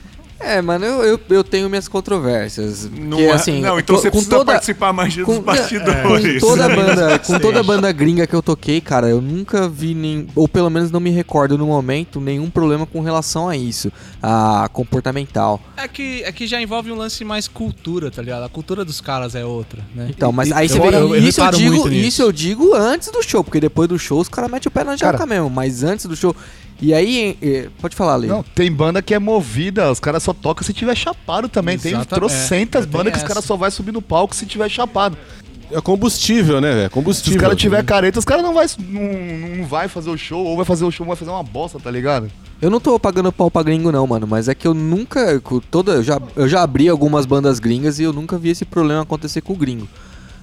mano, eu, eu, eu tenho minhas controvérsias. Não, que, é- assim, não então você precisa participar mais dos com, bastidores. com toda a banda, com toda a banda gringa que eu toquei, cara, eu nunca vi nem, ou pelo menos não me recordo no momento nenhum problema com relação a isso, a comportamental. É que, é que já envolve um lance mais cultura, tá ligado? A cultura dos caras é outra, né? Então, mas aí eu- você vê, eu- eu isso eu digo, isso eu digo antes do show, porque depois do show os caras metem o pé na jaca mesmo, mas antes do show. E aí, eh, pode falar, Lê. Não, tem banda que é movida, os caras só tocam se tiver chapado também. Tem Exata- trocentas é, tem bandas que os caras só vai subir no palco se tiver chapado. É combustível, né, velho? Se Combustível. os caras tiver careta, os caras não vai, não, não vai fazer o show, ou vai fazer o show, vai fazer uma bosta, tá ligado? Eu não tô pagando pau pra gringo, não, mano. Mas é que eu nunca. Toda, eu, já, eu já abri algumas bandas gringas e eu nunca vi esse problema acontecer com o gringo.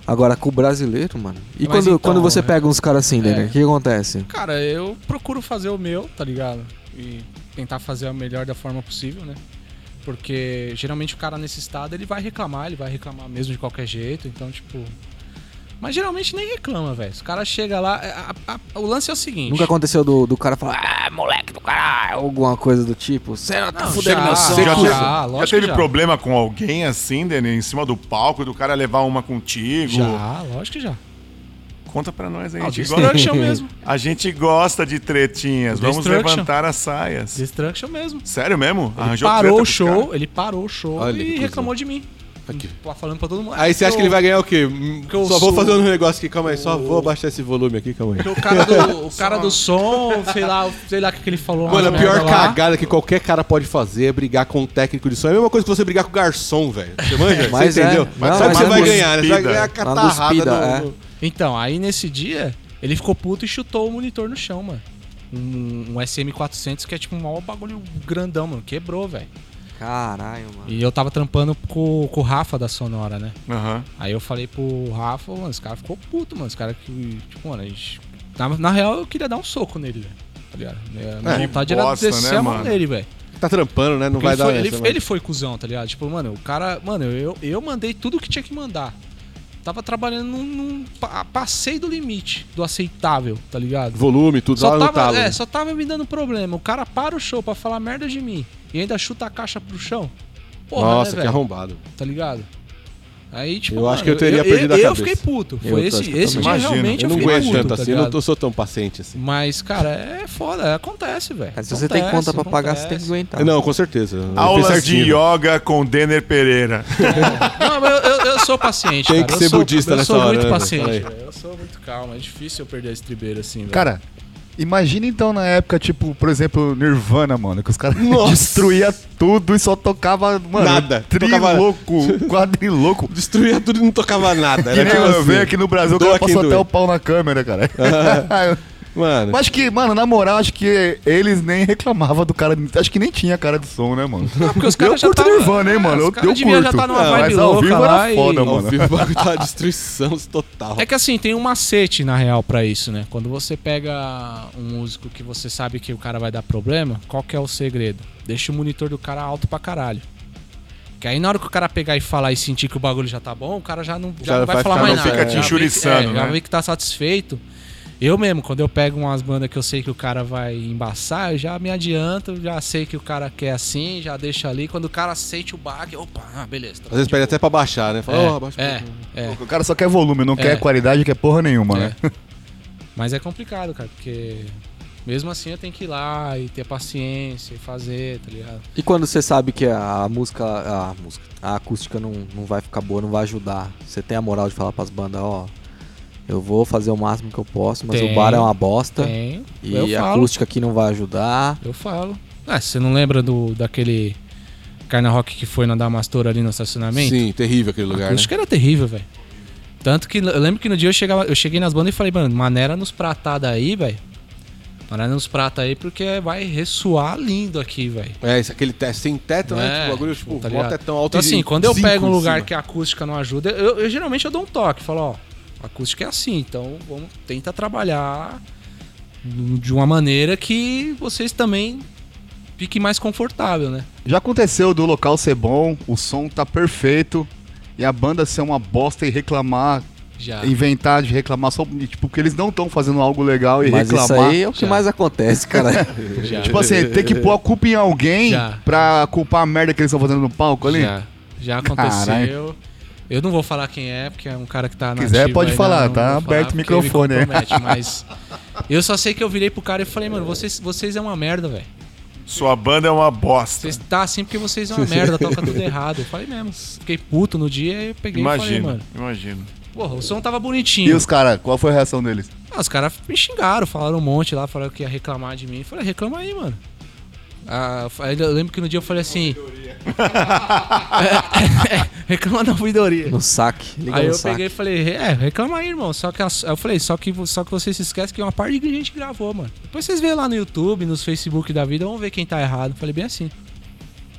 Agora, com o brasileiro, mano. E Mas quando, então, quando você é- pega uns caras assim, né? O que acontece? Cara, eu procuro fazer o meu, tá ligado? E tentar fazer a melhor da forma possível, né? Porque geralmente o cara nesse estado ele vai reclamar, ele vai reclamar mesmo de qualquer jeito, então tipo. Mas geralmente nem reclama, velho. Os caras chegam lá. a- a- o lance é o seguinte. Nunca aconteceu do, do cara falar, ah, moleque do caralho, alguma coisa do tipo. Você não tá Não, fudendo já, meu som. já, Já, já, teve, lógico já teve problema com alguém assim, Dani, em cima do palco, do cara levar uma contigo? Já, lógico que já. Conta pra nós aí. Ah, a, o gente gosta, Destruction mesmo. a gente gosta de tretinhas. Vamos levantar as saias. Destruction mesmo. Sério mesmo? Ele Arranjou parou o show, cara? ele parou o show Olha e reclamou de mim. Aqui. Falando pra todo mundo. Aí você acha que ele vai ganhar o quê? Só vou fazer um negócio aqui, calma aí. Só vou abaixar esse volume aqui, calma aí. Porque o cara do, o cara do som, sei lá, sei lá o que, ele falou. Mano, a pior merda lá. cagada que qualquer cara pode fazer é brigar com o técnico de som. É a mesma coisa que você brigar com o garçom, velho. Você manja? Mas você é. entendeu? Não, Sabe que mas você vai ganhar, né? Você vai ganhar a catarrada no- é. Então, aí nesse dia, ele ficou puto e chutou o monitor no chão, mano. Um, um SM400 que é tipo um maior bagulho grandão, mano. Quebrou, velho. Caralho, mano. E eu tava trampando com, com o Rafa da Sonora, né? Aham. Aí eu falei pro Rafa, mano, esse cara ficou puto, mano. Esse cara que, tipo, mano, a gente... Na, na real, eu queria dar um soco nele, velho. Tá ligado? A minha É, vontade era bosta, descer né, a mão mano? nele, velho. Tá trampando, né? Não Porque vai ele, dar foi, essa, ele, ele foi cuzão, tá ligado? Tipo, mano, o cara. Mano, eu, eu mandei tudo que tinha que mandar. Tava trabalhando num. num pa- passei do limite, do aceitável, tá ligado? Volume, tudo lá Só no tava, talo. é, né? só tava me dando problema. O cara para o show pra falar merda de mim e ainda chuta a caixa pro chão. Porra, Nossa, né, que velho? arrombado. Tá ligado? Aí, tipo, Eu acho mano, que eu teria perdido a eu, cabeça. fiquei puto. Eu Foi tô- esse, acho esse eu dia imagino. realmente Eu eu não fiquei aguento puto, tanto tá assim, eu não sou tão paciente assim. Mas, cara, é foda, acontece, velho. Se você tem Acontece, conta pra pagar, você tem que acontece. aguentar. Não, com certeza. Eu Aulas de yoga com Denner Pereira. Não, mas eu, eu- eu sou paciente, Tem cara. que eu ser sou, budista eu nessa sou hora, muito né? paciente. Eu sou muito calmo. É difícil eu perder a estribeira assim, velho. Cara, imagina então na época, tipo, por exemplo, Nirvana, mano, que os caras Nossa. destruía tudo e só tocava, mano, Nada. Tocava- trilouco, quadrilouco. Destruía tudo e não tocava nada. Que Era nem tipo eu assim. veio aqui no Brasil, o cara passou até doer. o pau na câmera, cara. Mano, Mas acho que, mano, na moral, acho que eles nem reclamavam do cara. Acho que nem tinha cara de som, né, mano? Não, porque os eu caras já curto tava- Nirvana, hein, mano? É, Eu, eu deviam já curto. tá numa Não, vibe mas ao vivo lá era e- foda, ao mano. vivo o bagulho tá uma destruição total. É que assim, tem um macete na real pra isso, né? Quando você pega um músico que você sabe que o cara vai dar problema, qual que é o segredo? Deixa o monitor do cara alto pra caralho. Que aí na hora que o cara pegar e falar e sentir que o bagulho já tá bom, o cara já não, já Já não vai vai falar ficar- mais não nada. fica te Já enxuriçando, é, Já né? vê que tá satisfeito. Eu mesmo, quando eu pego umas bandas que eu sei que o cara vai embaçar, eu já me adianto, já sei que o cara quer assim, já deixa ali. Quando o cara sente o baque, opa, ah, beleza. tá Às vezes pede até pra baixar, né? Fala, É, "Ó, abaixa é, pouquinho." é. O cara só quer volume, não É. quer qualidade, quer porra nenhuma, né? É. Mas é complicado, cara, porque Mesmo assim eu tenho que ir lá e ter paciência e fazer, tá ligado? E quando você sabe que a música, a música, a acústica não, não vai ficar boa, não vai ajudar, você tem a moral de falar pras bandas, ó, eu vou fazer o máximo que eu posso, mas Tenho, o bar é uma bosta Tenho. e eu a falo. acústica aqui não vai ajudar. Eu falo. Ah, você não lembra do, daquele Carna Rock que foi na Damastor ali no estacionamento? Sim, terrível aquele A lugar, né? acústica era terrível, velho. Tanto que eu lembro que no dia eu, chegava, eu cheguei nas bandas e falei, mano, maneira nos pratados aí, velho. Maneira nos pratos aí, porque vai ressoar lindo aqui, velho. É, esse, aquele teto sem teto, né? É, Tipo, bagulho, tipo, tá mó tetão alto Então, e assim, quando eu pego um lugar que a acústica não ajuda, eu, eu geralmente eu dou um toque. Falo, ó, acústica é assim, então vamos tenta trabalhar de uma maneira que vocês também fiquem mais confortável, né? Já aconteceu do local ser bom, o som tá perfeito, e a banda ser uma bosta e reclamar, Já. inventar de reclamar só, tipo, que eles não estão fazendo algo legal e Mas reclamar. isso aí é o que Já. mais acontece, cara. Tipo assim, ter que pôr a culpa em alguém Já. pra culpar a merda que eles estão fazendo no palco ali. Já, já aconteceu. Caralho. Eu não vou falar quem é, porque é um cara que tá na Quiser, pode aí, falar, não- não tá falar aberto o me microfone aí. compromete, Mas eu só sei que eu virei pro cara e falei, mano, vocês, vocês é uma merda, velho. Sua banda é uma bosta. Vocês tá assim porque vocês é uma merda, toca tudo errado. Eu falei mesmo. Fiquei puto no dia e peguei e falei, Imagina, mano. imagina. Porra, o som tava E bonitinho. os caras, qual foi a reação deles? Ah, os caras me xingaram, falaram um monte lá, falaram que ia reclamar de mim. Eu falei, reclama aí, mano. Ah, eu lembro que no dia eu falei assim. É, reclama na ouvidoria. No saque. Liga Aí no eu saque. peguei e falei, é, reclama aí, irmão. Só que as- aí eu falei, só que, só que você se esquece que uma parte de gente gravou, mano. Depois vocês veem lá no YouTube, nos Facebook da vida, vão ver quem tá errado. Falei bem assim.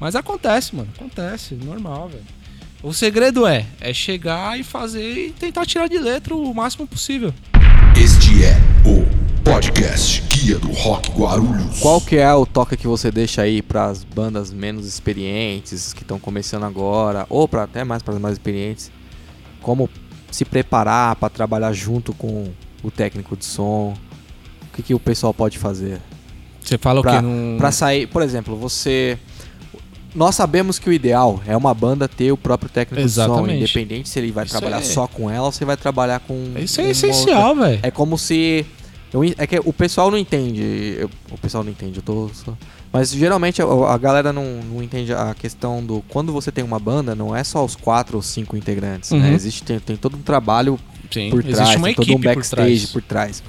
Mas acontece, mano. Acontece, normal, velho. O segredo é, é chegar e fazer e tentar tirar de letra o máximo possível. Este é podcast Guia do Rock Guarulhos. Qual que é o toque que você deixa aí pras bandas menos experientes, que estão começando agora, ou para até mais para as mais experientes? Como se preparar para trabalhar junto com o técnico de som? O que, que o pessoal pode fazer? Você fala Pra- o quê? Num... Pra sair, por exemplo, você. Nós sabemos que o ideal é uma banda ter o próprio técnico de som, Exatamente. independente se ele vai Isso trabalhar é- só com ela ou se vai trabalhar com. Isso é essencial, velho. É como se. Eu é que o pessoal não entende. eu- o pessoal não entende, eu tô. só- mas geralmente a, a galera não, não entende a questão do. Quando você tem uma banda, não é só os quatro ou cinco integrantes, né? Uhum. Existe, tem, tem todo um trabalho Sim, por trás, tem todo um por backstage trás. por trás.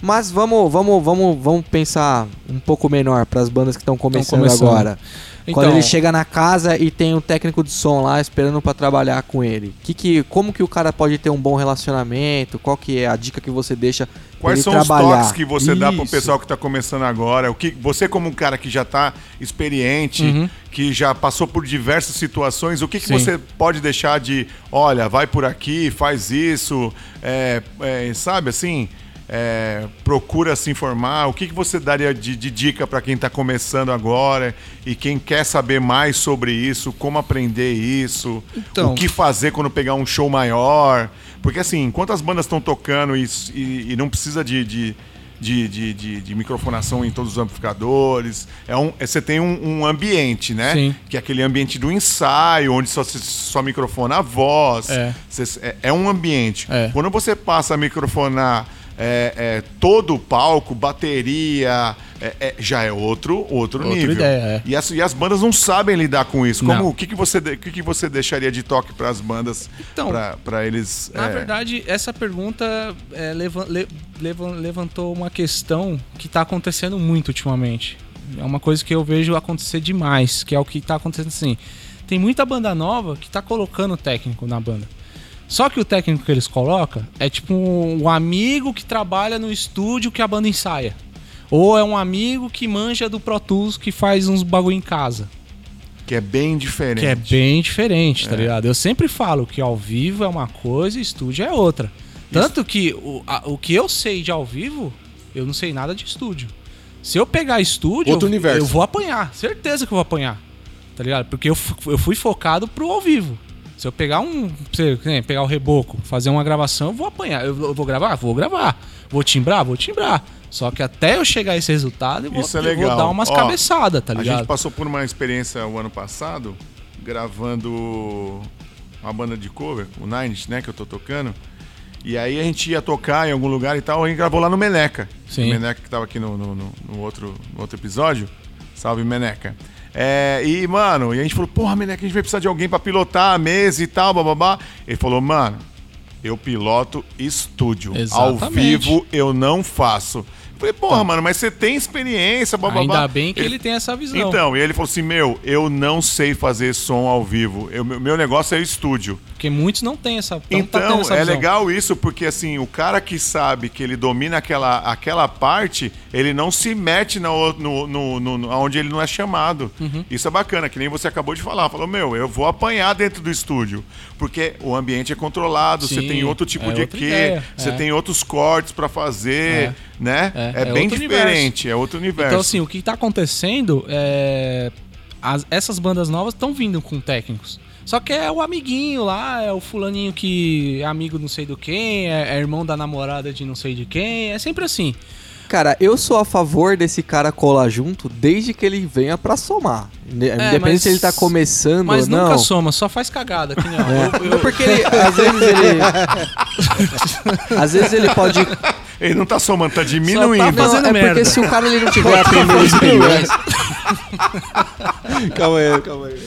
Mas vamos, vamos, vamos, vamos pensar um pouco menor para as bandas que estão começando, começando. agora. Então, Quando ele chega na casa e tem um técnico de som lá esperando para trabalhar com ele, que que, como que o cara pode ter um bom relacionamento? Qual que é a dica que você deixa Quais são os trabalhar? toques que você dá pro Isso. pessoal que tá começando agora? O que você como um cara que já tá experiente, Uhum. que já passou por diversas situações, o que, que você pode deixar de, olha, vai por aqui, faz isso, é, é, sabe assim? é, procura se informar. O que, que você daria de, de dica para quem está começando agora e quem quer saber mais sobre isso, como aprender isso, Então- o que fazer quando pegar um show maior? Porque assim, enquanto as bandas estão tocando e, e- e não precisa de, de, de, de- de- de microfonação em todos os amplificadores, é um, é- você tem um, um ambiente, né? Sim. Que é aquele ambiente do ensaio, onde só, se- só microfona a voz. É. Cê- é, é um ambiente. É. Quando você passa a microfonar é, é, todo o palco, bateria, é, é, já é outro, outro Outra nível. ideia, é. e, as, e as bandas não sabem lidar com isso. Como, Não. o que, que, você, de- o que, que você deixaria de toque para as bandas, Então, para eles... Na é, verdade, essa pergunta é, levan- le- levan- levantou uma questão que está acontecendo muito ultimamente. É uma coisa que eu vejo acontecer demais, que é o que está acontecendo assim. Tem muita banda nova que está colocando técnico na banda. Só que o técnico que eles colocam é tipo um amigo que trabalha no estúdio que a banda ensaia. Ou é um amigo que manja do Pro Tools que faz uns bagulho em casa. que é bem diferente. Que é bem diferente, tá ligado? Eu sempre falo que ao vivo é uma coisa e estúdio é outra. Tanto que o, a- o que eu sei de ao vivo, eu não sei nada de estúdio. Se eu pegar estúdio, Outro eu, universo. eu vou apanhar. Certeza que eu vou apanhar. Tá ligado? Porque eu, eu fui focado pro ao vivo. Se eu pegar um. Nem pegar o reboco, fazer uma gravação, eu vou apanhar. Eu, vou- gravar? Vou gravar. Vou timbrar? Vou timbrar. Só que até eu chegar a esse resultado, eu vou, Isso é eu vou legal. dar umas Ó, cabeçadas, tá A ligado? gente passou por uma experiência o ano passado, gravando uma banda de cover, o Nines, né, que eu tô tocando. E aí a gente ia tocar em algum lugar e tal, a gente gravou lá no Meneca. Sim. O Meneca que tava aqui no, no, no- no outro, no outro episódio. Salve, Meneca. É, e, mano, e a gente falou, porra, Meneca, a gente vai precisar de alguém pra pilotar a mesa e tal, bababá. Ele falou, mano, eu piloto estúdio. Ao Exatamente. vivo eu não faço. Eu Falei, porra, mano, mas você tem experiência, bababá. Ainda bem que ele, tem essa visão. Então, e ele falou assim, meu, eu não sei fazer som ao vivo. Eu, meu meu negócio é o estúdio. Porque muitos não têm essa. não tá Então, tendo essa é legal isso, porque assim, o cara que sabe que ele domina aquela, aquela parte, ele não se mete na, no, no, no- onde ele não é chamado. Uhum. Isso é bacana, que nem você acabou de falar. Falou, meu, eu vou apanhar dentro do estúdio. Porque o ambiente é controlado, você Sim, tem outro tipo é de EQ, ideia, você é. tem outros cortes pra fazer, É. né? É, É, é bem diferente, é outro universo. Então, assim, o que tá acontecendo é. as- essas bandas novas estão vindo com técnicos. Só que é o amiguinho lá, é o fulaninho que é amigo não sei do quem, é, é irmão da namorada de não sei de quem, é sempre assim. Cara, eu sou a favor desse cara colar junto desde que ele venha pra somar. Inde- Independente É, mas- se ele tá começando Mas ou não. nunca soma, só faz cagada. Que nem, ó, eu- Não, porque ele, às vezes ele. às vezes ele pode. Ele não tá somando, tá diminuindo. Só tá Não, fazendo é porque merda. se o cara ele não tiver a primeira experiência. calma aí, calma aí.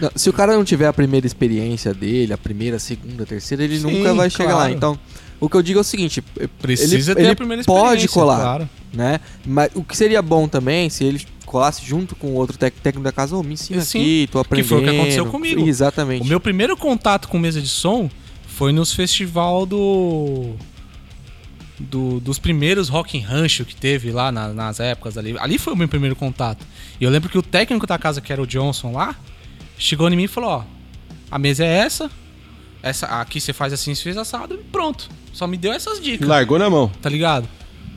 Não, se o cara não tiver a primeira experiência dele, a primeira, a segunda, a terceira, ele Sim, nunca vai chegar lá. claro. Então, o que eu digo é o seguinte: Precisa ele, ter ele a primeira pode colar, claro. né? Mas o que seria bom também se ele colasse junto com outro técnico da casa, ô, me ensina Sim, aqui, tô que aprendendo. foi o que aconteceu comigo. Exatamente. O meu primeiro contato com mesa de som foi nos festival do. do- dos primeiros Rock em Rancho que teve lá na- nas épocas ali. Ali foi o meu primeiro contato. E eu lembro que o técnico da casa, que era o Johnson lá, chegou em mim e falou: Ó, a mesa é essa, essa aqui você faz assim, você fez assado, e pronto. Só me deu essas dicas Largou na mão. tá ligado?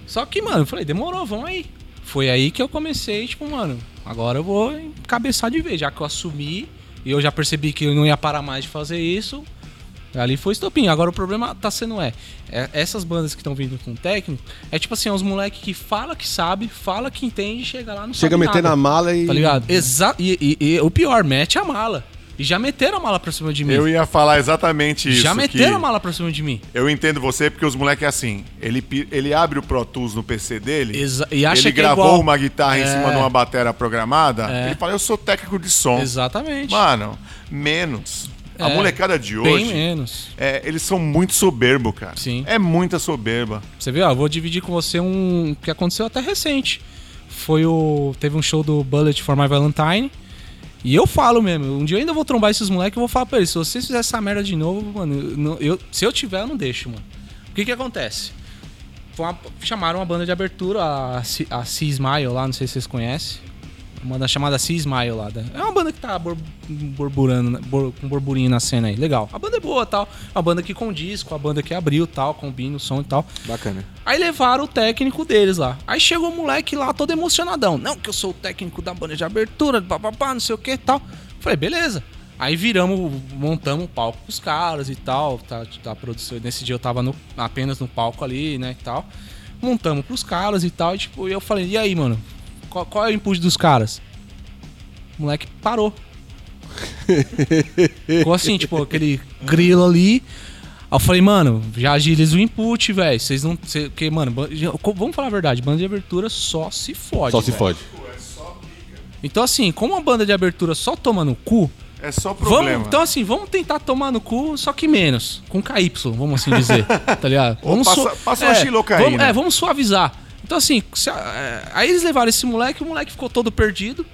Só que, mano, eu falei, demorou, vamos aí. Foi aí que eu comecei, tipo, mano, agora eu vou encabeçar de vez, já que eu assumi e eu já percebi que eu não ia parar mais de fazer isso. Ali foi estopinho. Agora o problema tá sendo é, é, essas bandas que estão vindo com técnico, é tipo assim, é uns moleques que fala que sabe, fala que entende, chega lá não Chega a nada, na mala e. Tá ligado? Exato. E, e- e o pior, mete a mala. E já meteram a mala pra cima de mim. Eu ia falar exatamente isso. já meteram a mala pra cima de mim. Eu entendo você porque os moleques é assim. Ele, ele abre o Pro Tools no PC dele. Exa- e acha ele que é gravou igual. uma guitarra em É. cima de uma bateria programada. É. Ele fala, eu sou técnico de som. Exatamente. Mano, menos. A É, molecada de Bem hoje, menos. é, eles são muito soberbo, cara. Sim. É muita soberba. Você viu? Ó, eu vou dividir com você um que aconteceu até recente. Foi o. Teve um show do Bullet for My Valentine. E eu falo mesmo, um dia eu ainda vou trombar esses moleques e vou falar pra eles: se vocês fizerem essa merda de novo, mano, eu eu- se eu tiver, eu não deixo, mano. O que que acontece? Uma- chamaram uma banda de abertura, a, C- a Sea Smile lá, não sei se vocês conhecem. Uma banda chamada Sea Smile lá. né? É uma banda que tá bor- borburando, né? bor- com burburinho na cena aí. Legal. A banda é boa tal. É uma banda que condiz com a banda que abriu tal, combina o som e tal. Bacana. Aí levaram o técnico deles lá. Aí chegou o moleque lá todo emocionadão. Não, que eu sou o técnico da banda de abertura, papapá, não sei o que e tal. Falei, beleza. Aí viramos, montamos o palco pros caras e tal. Tá, tá, a produção, nesse dia eu tava no- apenas no palco ali, né, e tal. Montamos pros caras e tal. E tipo, eu falei, e aí, mano? Qual, qual é o input dos caras? O moleque parou. Ficou assim, tipo, aquele grilo ali. Aí eu falei, mano, já agiliza o input, velho. Vocês não. Cê, porque, mano, vamos falar a verdade, banda de abertura só se fode. Só se velho. fode. Então, assim, como a banda de abertura só toma no cu, É só problema. vamos. Então, assim, vamos tentar tomar no cu, só que menos. Com KY, vamos assim dizer. tá ligado? Ou Vamos passa- su- passa uma xilocaína. Vamos, é, vamos suavizar. Então, assim, é, aí eles levaram esse moleque, o moleque ficou todo perdido.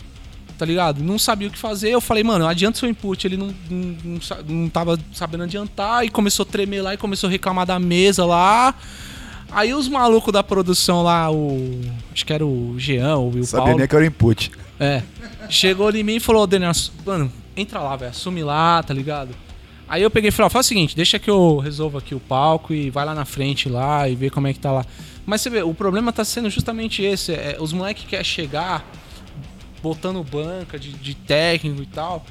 Tá ligado? Não sabia o que fazer. Eu falei, mano, adianta seu input. Ele não, não, não, não tava sabendo adiantar. E começou a tremer lá e começou a reclamar da mesa lá. Aí os malucos da produção lá, o. Acho que era o Jean, ou o Sabia Paulo. nem que era o input. É. Chegou em mim e falou, Daniel, mano, entra lá, velho, assume lá, tá ligado? Aí eu peguei e falei, ó, faz o seguinte, deixa que eu resolvo aqui o palco e vai lá na frente lá e vê como é que tá lá. Mas você vê, o problema tá sendo justamente esse, é, os moleques querem chegar botando banca de, de técnico e tal.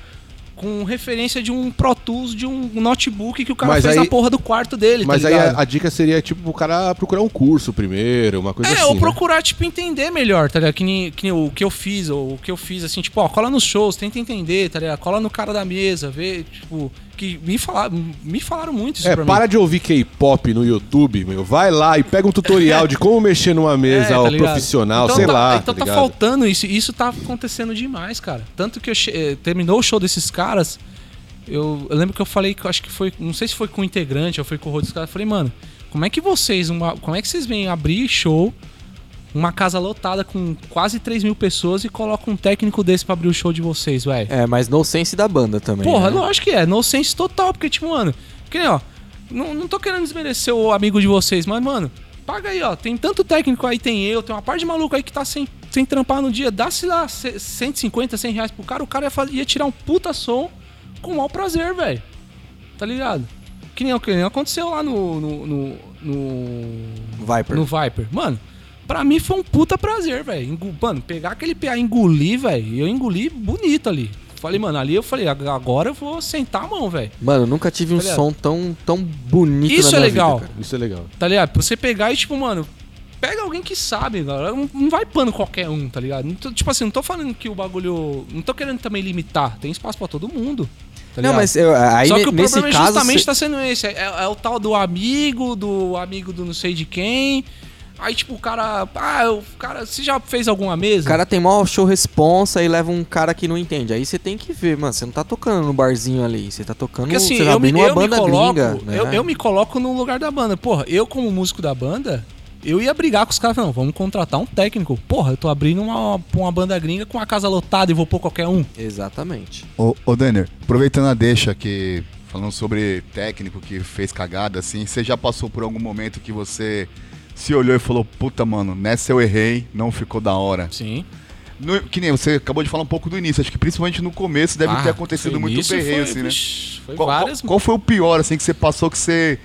com referência de um Pro Tools, de um notebook que o cara Mas fez aí- na porra do quarto dele, Mas tá aí a, a dica seria, tipo, o cara procurar um curso primeiro, uma coisa É, assim. ou né? procurar, tipo, entender melhor, tá ligado? Que, nem, que nem o que eu fiz, ou o que eu fiz, assim, tipo, ó, cola nos shows, tenta entender, tá ligado? Cola no cara da mesa, vê, tipo, que me, me falaram muito isso É, para mim. de ouvir K-pop no YouTube, meu. Vai lá e pega um tutorial de como mexer numa mesa É, tá profissional, Então sei tá- lá. Então tá, ligado? faltando isso. e Isso tá acontecendo demais, cara. Tanto que eu eh, terminou o show desses caras. Eu, eu lembro que eu falei que eu acho que foi. Não sei se foi com o integrante ou foi com o Rodrigo. Eu falei, mano, como é que vocês. Uma, como é que vocês vêm abrir show, uma casa lotada com quase 3 mil pessoas e colocam um técnico desse pra abrir o show de vocês, velho? É, mas no sense da banda também. Porra, né? lógico que é. No sense total, porque, tipo, mano. Que nem, ó. Não, não tô querendo desmerecer o amigo de vocês, mas, mano, paga aí, ó. Tem tanto técnico aí, tem eu, tem uma parte de maluco aí que tá sem, sem trampar no dia. Dá-se lá c- 150, 100 reais pro cara, o cara ia, fa- ia tirar um puta som com mau prazer, velho. Tá ligado? Que nem, que nem aconteceu lá no. no, no, no Viper. no Viper. Mano, pra mim foi um puta prazer, velho. Mano, pegar aquele PA e engolir, velho. E eu engoli bonito ali. Falei, mano, ali eu falei, "Ag- agora eu vou sentar a mão, velho. Mano, nunca tive um Tá som tão, tão bonito Isso na é legal. vida. Isso é legal. Tá ligado? Pra você pegar e, tipo, mano, pega alguém que sabe, galera. Não, vai pano qualquer um, tá ligado? Tô- tipo assim, não tô falando que o bagulho. Não tô querendo também limitar. Tem espaço pra todo mundo. Tá Não, mas eu, aí Só que o nesse problema é caso. justamente cê- tá sendo esse. É, é o tal do amigo, do amigo do não sei de quem. Aí, tipo, o cara. Ah, o cara. Você já fez alguma mesa? O cara tem maior show responsa e leva um cara que não entende. Aí você tem que ver, mano. Você não tá tocando no barzinho ali. Você tá tocando. Porque assim, você tá eu, me, uma eu me banda coloco. gringa. né? eu, eu me coloco no lugar da banda. Porra, eu, como músico da banda, eu ia brigar com os caras. Não, vamos contratar um técnico. Porra, eu tô abrindo uma, uma banda gringa com a casa lotada e vou pôr qualquer um. Exatamente. Ô, ô Denner, aproveitando a deixa que falando sobre técnico que fez cagada, assim, você já passou por algum momento que você se olhou e falou, puta, mano, nessa eu errei, não ficou da hora. Sim. No- que nem você acabou de falar um pouco do início, acho que principalmente no começo deve Ah, ter acontecido muito perreio, assim, né? Foi Qual, várias. qual, qual foi o pior, assim, que você passou que você,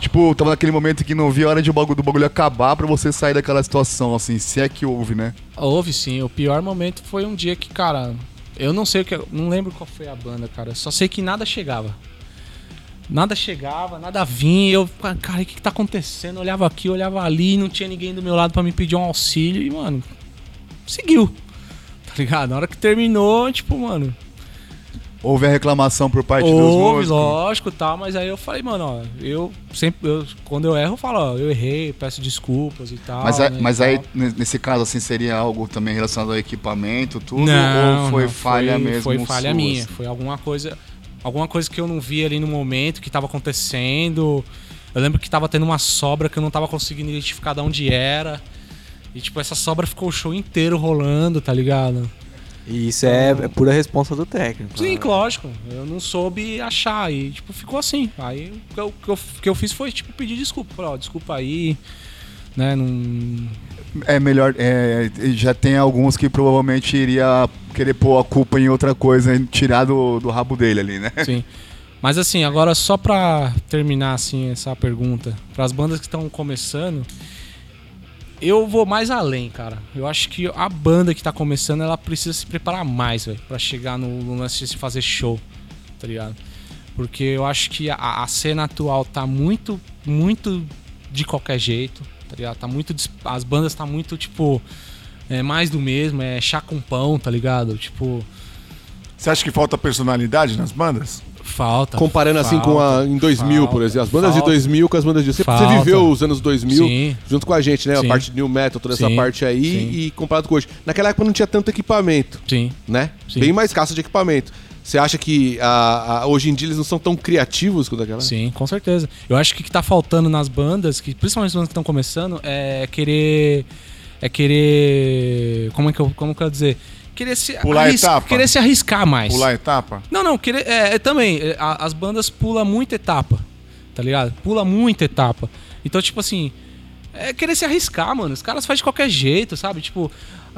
tipo, tava naquele momento que não via a hora de o bagulho, do bagulho acabar pra você sair daquela situação, assim, se é que houve, né? Houve sim. O pior momento foi um dia que, cara, eu não sei o que. Não lembro qual foi a banda, cara. Só sei que nada chegava. Nada chegava, nada vinha. Eu, cara, o que, que tá acontecendo? Eu olhava aqui, olhava ali, não tinha ninguém do meu lado pra me pedir um auxílio. E, mano, seguiu. Tá ligado? Na hora que terminou, tipo, mano, Houve a reclamação por parte dos Houve, músicos. lógico, tal, mas aí eu falei, mano, ó, eu sempre, eu, quando eu erro, eu falo, ó, eu errei, peço desculpas e tal. Mas, a- né, mas aí, tal. nesse caso, assim, seria algo também relacionado ao equipamento, tudo? Não, ou foi não, falha foi, mesmo? Foi falha sua, minha, assim? foi alguma coisa, alguma coisa que eu não vi ali no momento, que tava acontecendo. Eu lembro que tava tendo uma sobra que eu não tava conseguindo identificar de onde era. E, tipo, essa sobra ficou o show inteiro rolando, tá ligado? E isso é, é pura responsa do técnico. Sim, né? lógico. Eu não soube achar e, tipo, ficou assim. Aí o que eu, que eu, que eu fiz foi, tipo, pedir desculpa. Falei, ó, desculpa aí, né, não... É melhor. é, já tem alguns que provavelmente iria querer pôr a culpa em outra coisa e tirar do, do rabo dele ali, né? Sim. Mas assim, agora só pra terminar assim essa pergunta, para as bandas que estão começando, eu vou mais além, cara. Eu acho que a banda que tá começando, ela precisa se preparar mais, velho, para chegar no, no lance de fazer show, tá ligado? Porque eu acho que a, a cena atual tá muito, muito de qualquer jeito, tá ligado? Tá muito, as bandas tá muito tipo é mais do mesmo, é chá com pão, tá ligado? Tipo, Você acha que falta personalidade nas bandas? falta. Comparando assim com a em 2000, por falta, exemplo. As bandas falta. de 2000 com as bandas de... Você, você Falta. viveu os anos 2000 Sim. junto com a gente, né? A Sim. parte de new metal, toda essa Sim. parte aí. Sim. E comparado com hoje. Naquela época não tinha tanto equipamento, Sim. né? Sim. Bem mais escasso de equipamento. Você acha que a- a- hoje em dia eles não são tão criativos quanto aquela? Sim, com certeza. Eu acho que o que tá faltando nas bandas, que principalmente as bandas que estão começando, é querer. É querer. Como é que eu, como que eu dizer? Querer se, Pular arris- etapa? querer se arriscar mais. Pular etapa? Não, não, querer, é, é também. é, a- as bandas pulam muita etapa, tá ligado? Pula muita etapa. Então, tipo assim, é querer se arriscar, mano. Os caras fazem de qualquer jeito, sabe? Tipo,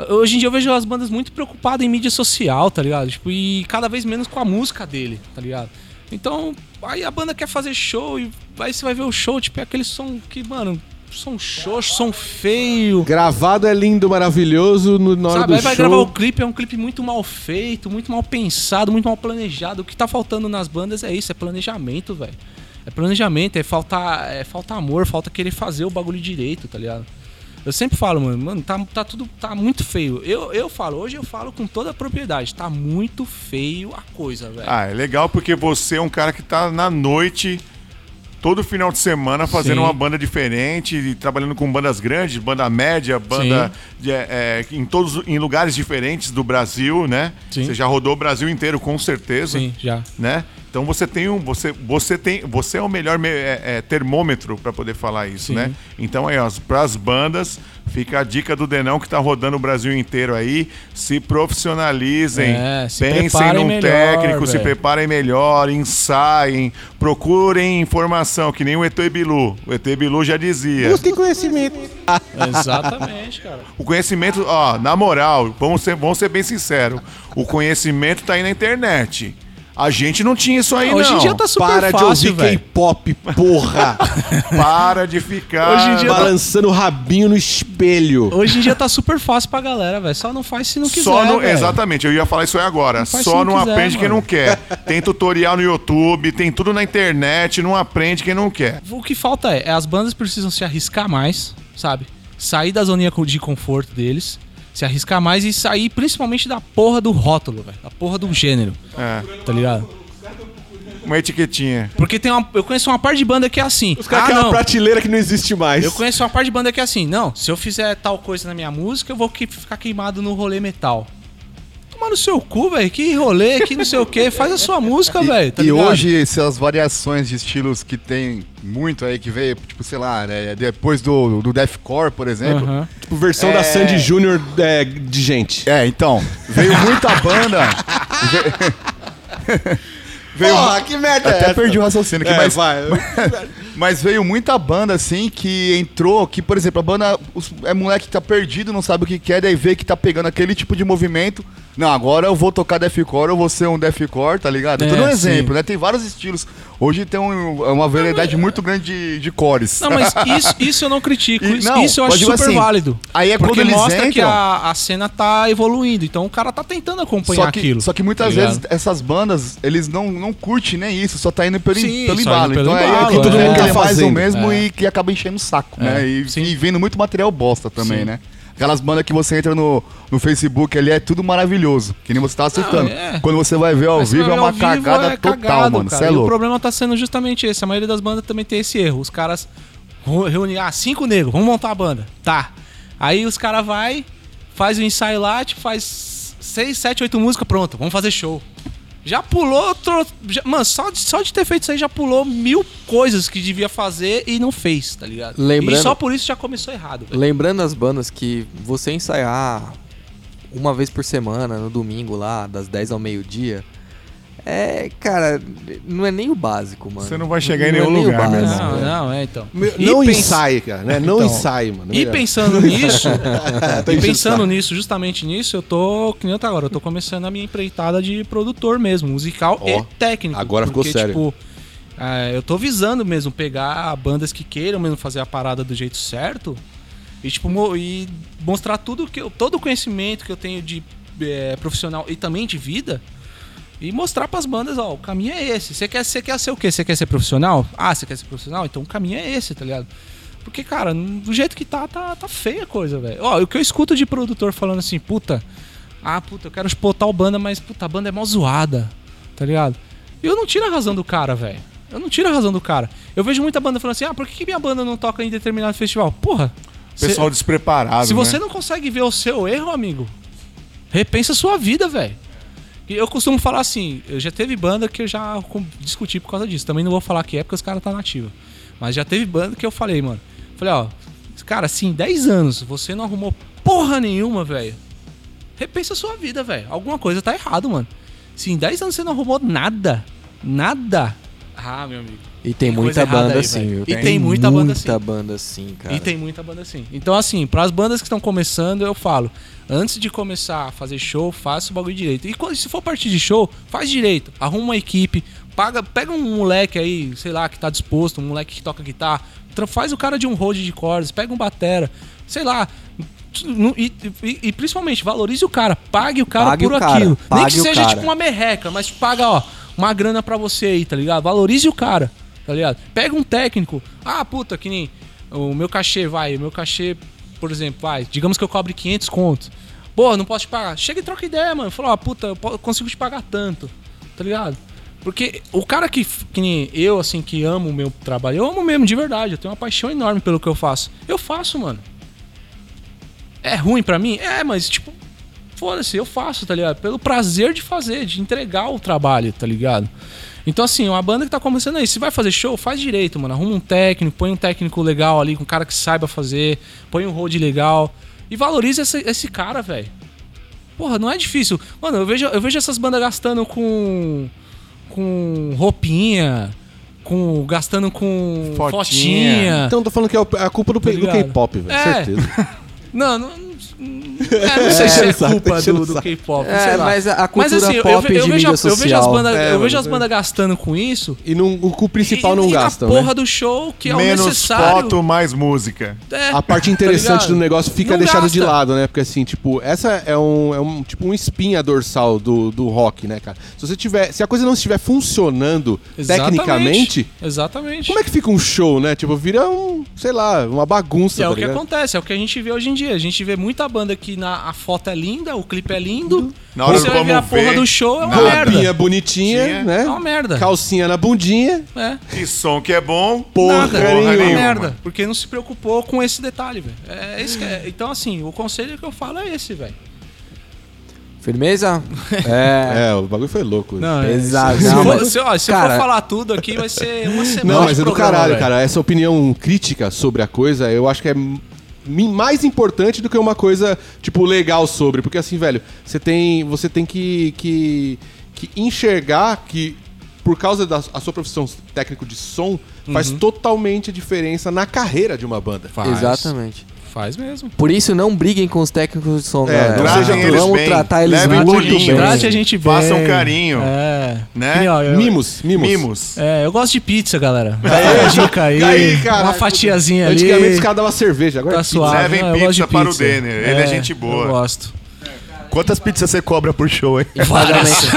hoje em dia eu vejo as bandas muito preocupadas em mídia social, tá ligado? Tipo, e cada vez menos com a música dele, tá ligado? Então, aí a banda quer fazer show e aí você vai ver o show, tipo, é aquele som que, mano, som xoxo, som feio. Gravado é lindo, maravilhoso, no, na hora Sabe, do aí vai show... gravar o clipe, é um clipe muito mal feito, muito mal pensado, muito mal planejado. O que tá faltando nas bandas é isso, é planejamento, velho. É planejamento, é faltar, é falta amor, falta querer fazer o bagulho direito, tá ligado? Eu sempre falo, mano, mano, tá, tá tudo tá muito feio. Eu, eu falo, hoje eu falo com toda a propriedade, tá muito feio a coisa, velho. Ah, é legal porque você é um cara que tá na noite, todo final de semana, fazendo Sim. uma banda diferente, e trabalhando com bandas grandes, banda média, banda de, é, em todos em lugares diferentes do Brasil, né? Sim. Você já rodou o Brasil inteiro, com certeza. Sim, já. Né? Então você tem um. Você, você, tem, você é o melhor me- é, é, termômetro para poder falar isso, Sim. né? Então aí, para as bandas, fica a dica do Denão que tá rodando o Brasil inteiro aí. Se profissionalizem, É, se pensem num melhor, técnico, se velho. preparem melhor, ensaiem, procurem informação, que nem o ET Bilu. O ET Bilu já dizia. Busquem conhecimento. Exatamente, cara. O conhecimento, ó, na moral, vamos ser, vamos ser bem sinceros. O conhecimento tá aí na internet. A gente não tinha isso aí, não. Hoje em dia tá super Para de fácil, ouvir velho. K-pop, porra. Para de ficar. Hoje em dia tá- Balançando o rabinho no espelho. Hoje em dia tá super fácil pra galera, velho. Só não faz se não quiser. Só no, exatamente, eu ia falar isso aí agora. faz Só não não quiser, aprende quem mano. não quer. Tem tutorial no YouTube, tem tudo na internet, não aprende quem não quer. O que falta é, é as bandas precisam se arriscar mais, sabe? Sair da zoninha de conforto deles, se arriscar mais e sair principalmente da porra do rótulo, velho. Da porra do gênero, É, tá ligado? uma etiquetinha. Porque tem uma, eu conheço uma par de banda que é assim. Os caras ah, querem uma prateleira que não existe mais. Eu conheço uma par de banda que é assim. Não, se eu fizer tal coisa na minha música, eu vou que- ficar queimado no rolê metal. Toma no seu cu, velho. Que rolê, que não sei o que. Faz a sua música, velho. Tá e ligado? hoje, essas variações de estilos que tem muito aí, que veio, tipo, sei lá, né, depois do, do deathcore, por exemplo. Tipo, versão da É. Sandy Júnior é, de gente. É, então, veio muita banda. ve- veio, Porra, que merda até perdi o raciocínio aqui, É, mas, vai. mas veio muita banda assim que entrou, que, por exemplo, a banda os- é moleque que tá perdido, não sabe o que quer, daí vê que tá pegando aquele tipo de movimento. Não, agora eu vou tocar deathcore, eu vou ser um deathcore, tá ligado? É, É, tudo um sim. exemplo, né? Tem vários estilos. Hoje tem um- uma variedade muito grande de, de cores. Não, mas isso, isso eu não critico. E- isso, não, isso eu acho super assim, válido. aí é porque quando eles mostra que entram- a, a cena tá evoluindo. Então o cara tá tentando acompanhar Só que, aquilo. só que muitas tá vezes essas bandas, eles não, não curtem nem isso, só tá indo pelo, Sim, pelo embalo. Então embalo, é que todo é. mundo Tá quer mais fazendo, o mesmo é. e que acaba enchendo o saco, né? E, sim. e vendo muito material bosta também, Sim. né? Aquelas bandas que você entra no, no Facebook ali é tudo maravilhoso, que nem você tava citando. é. Quando você vai ver ao Mas vivo é uma cagada é total, cagado, mano. cara. É E o louco. problema tá sendo justamente esse. A maioria das bandas também tem esse erro. Os caras reúnem, ah, cinco negros, vamos montar a banda. Tá. Aí os caras vai, faz o ensaio lá, tipo, faz seis, sete, oito músicas, pronto, vamos fazer show. Já pulou, tro... já- mano, só de, só de ter feito isso aí já pulou mil coisas que devia fazer e não fez, tá ligado? Lembrando- E só por isso já começou errado. Lembrando as bandas que você ensaiar uma vez por semana, no domingo lá, das 10 ao meio-dia, é, cara, não é nem o básico, mano. Você não vai chegar em Não é nenhum o lugar, meu básico. irmão. Não, não, é então. Meu, E não pens- ensaie, cara, né? Não Então, ensaie, mano. E pensando nisso, Tô e pensando nisso, justamente nisso, eu tô, que nem eu tô agora, eu tô começando a minha empreitada de produtor mesmo, musical Ó, e técnico. agora ficou porque, sério. Tipo, é, eu tô visando mesmo pegar bandas que queiram mesmo fazer a parada do jeito certo e, tipo, mo- e mostrar tudo que eu, todo o conhecimento que eu tenho de é, profissional e também de vida. E mostrar pras bandas, ó, o caminho é esse. Você quer, você quer ser o quê? Você quer ser profissional? Ah, você quer ser profissional? Então o caminho é esse, tá ligado? Porque, cara, do jeito que tá, tá, tá feia a coisa, velho. Ó, o que eu escuto de produtor falando assim, puta, ah, puta, eu quero expor tal banda, mas, puta, a banda é mó zoada, tá ligado? E eu não tiro a razão do cara, velho. Eu não tiro a razão do cara. Eu vejo muita banda falando assim, ah, por que, que minha banda não toca em determinado festival? Porra, cê- Pessoal despreparado. se você né? não consegue ver o seu erro, amigo, repensa a sua vida, velho. E eu costumo falar assim, já teve banda que eu já discuti por causa disso. Também não vou falar que é porque os caras tá nativa. Mas já teve banda que eu falei, mano. Falei, ó, cara, assim, 10 anos, você não arrumou porra nenhuma, velho. Repensa a sua vida, velho. Alguma coisa tá errado, mano. Se em 10 anos você não arrumou nada, nada. Ah, meu amigo. E tem Tem muita banda aí, assim, viu? E tem muita banda assim. Banda assim, cara. E tem muita banda assim. Então, assim, para as bandas que estão começando, eu falo: antes de começar a fazer show, faça o bagulho direito. E quando, se for partir de show, faz direito. Arruma uma equipe, paga, pega um moleque aí, sei lá, que tá disposto, um moleque que toca guitarra, faz o cara de um road de cordas, pega um batera, sei lá. E, e- e principalmente, valorize o cara, pague o cara Pague por o cara, aquilo. Nem que seja tipo uma merreca, mas paga, ó, uma grana pra você aí, tá ligado? Valorize o cara, tá ligado? Pega um técnico. Ah, puta, que nem o meu cachê, vai, o meu cachê, por exemplo, vai, digamos que eu cobre 500 contos. Pô, não posso te pagar. Chega e troca ideia, mano. Fala, ó, puta, eu consigo te pagar tanto, tá ligado? Porque o cara que, que nem eu, assim, que amo o meu trabalho, eu amo mesmo, de verdade. Eu tenho uma paixão enorme pelo que eu faço. Eu faço, mano. É ruim pra mim? É, mas, tipo, foda-se, eu faço, tá ligado? Pelo prazer de fazer, de entregar o trabalho, tá ligado? Então, assim, uma banda que tá começando aí, se vai fazer show, faz direito, mano. Arruma um técnico, põe um técnico legal ali, com um cara que saiba fazer, põe um road legal. E valoriza esse, esse cara, velho. Porra, não é difícil. Mano, eu vejo, eu vejo essas bandas gastando com. com roupinha, com. gastando com Fotinha. fotinha. Então eu tô falando que é é a culpa do, Tá do ligado? K-pop, velho. É. Certeza. Não, não. Não- é, não sei se é culpa do, o do. K-pop. É, sei lá. mas a- a Mas cultura assim, eu, pop eu, eu de vejo, a- eu vejo as bandas, É, eu vejo as bandas gastando com isso. E no, o principal e, não e gastam, na porra né? do show que é o Menos necessário. foto, mais música. É, A parte tá interessante ligado? do negócio fica Não deixada de gasta. lado, né? Porque assim, tipo, essa é um, é um tipo um espinha dorsal do, do rock, né, cara? Se você tiver, se a coisa não estiver funcionando Exatamente. tecnicamente, Exatamente. como é que fica um show, né? Tipo, vira um, sei lá, uma bagunça, é tá o que ligado? acontece, é o que a gente vê hoje em dia. A gente vê muita banda que na, a foto é linda, o clipe é lindo. Na hora você vai ver a porra ver, do show, é uma merda. Roupinha bonitinha, Tinha. né? É uma merda. Calcinha na bundinha. É. E som que é bom. Porra Nada, é uma merda. Porque não se preocupou com esse detalhe, velho. É isso que é. Então, assim, o conselho que eu falo é esse, velho. Firmeza? É. É, o bagulho foi louco. Não, Exato. Se, Não, for, mas- se, ó, se eu cara- for falar tudo aqui, vai ser uma semana. Não, mas de é do programa, caralho, velho. cara. Essa opinião crítica sobre a coisa, eu acho que é mais importante do que uma coisa, tipo, legal sobre. Porque assim, velho, você tem, você tem que, que, que enxergar que, por causa da sua profissão técnico de som, faz totalmente a diferença na carreira de uma banda. Faz. Exatamente. Faz mesmo. Por isso, não briguem com os técnicos de som, É, galera. não seja- eles Vamos bem. tratar eles Levem muito bolinho. bem. Trate a gente bem. Façam carinho. É. Né? Que ó, eu- Mimos, mimos. Mimos. É, eu gosto de pizza, galera. Dá uma dica aí. Aí, cara, uma fatiazinha ali. Antigamente os caras davam cerveja, agora Tá é pizza. suave. Levem Não, de pizza para o Denner, ele é gente boa. Eu gosto. Quantas pizzas você cobra por show, hein? várias.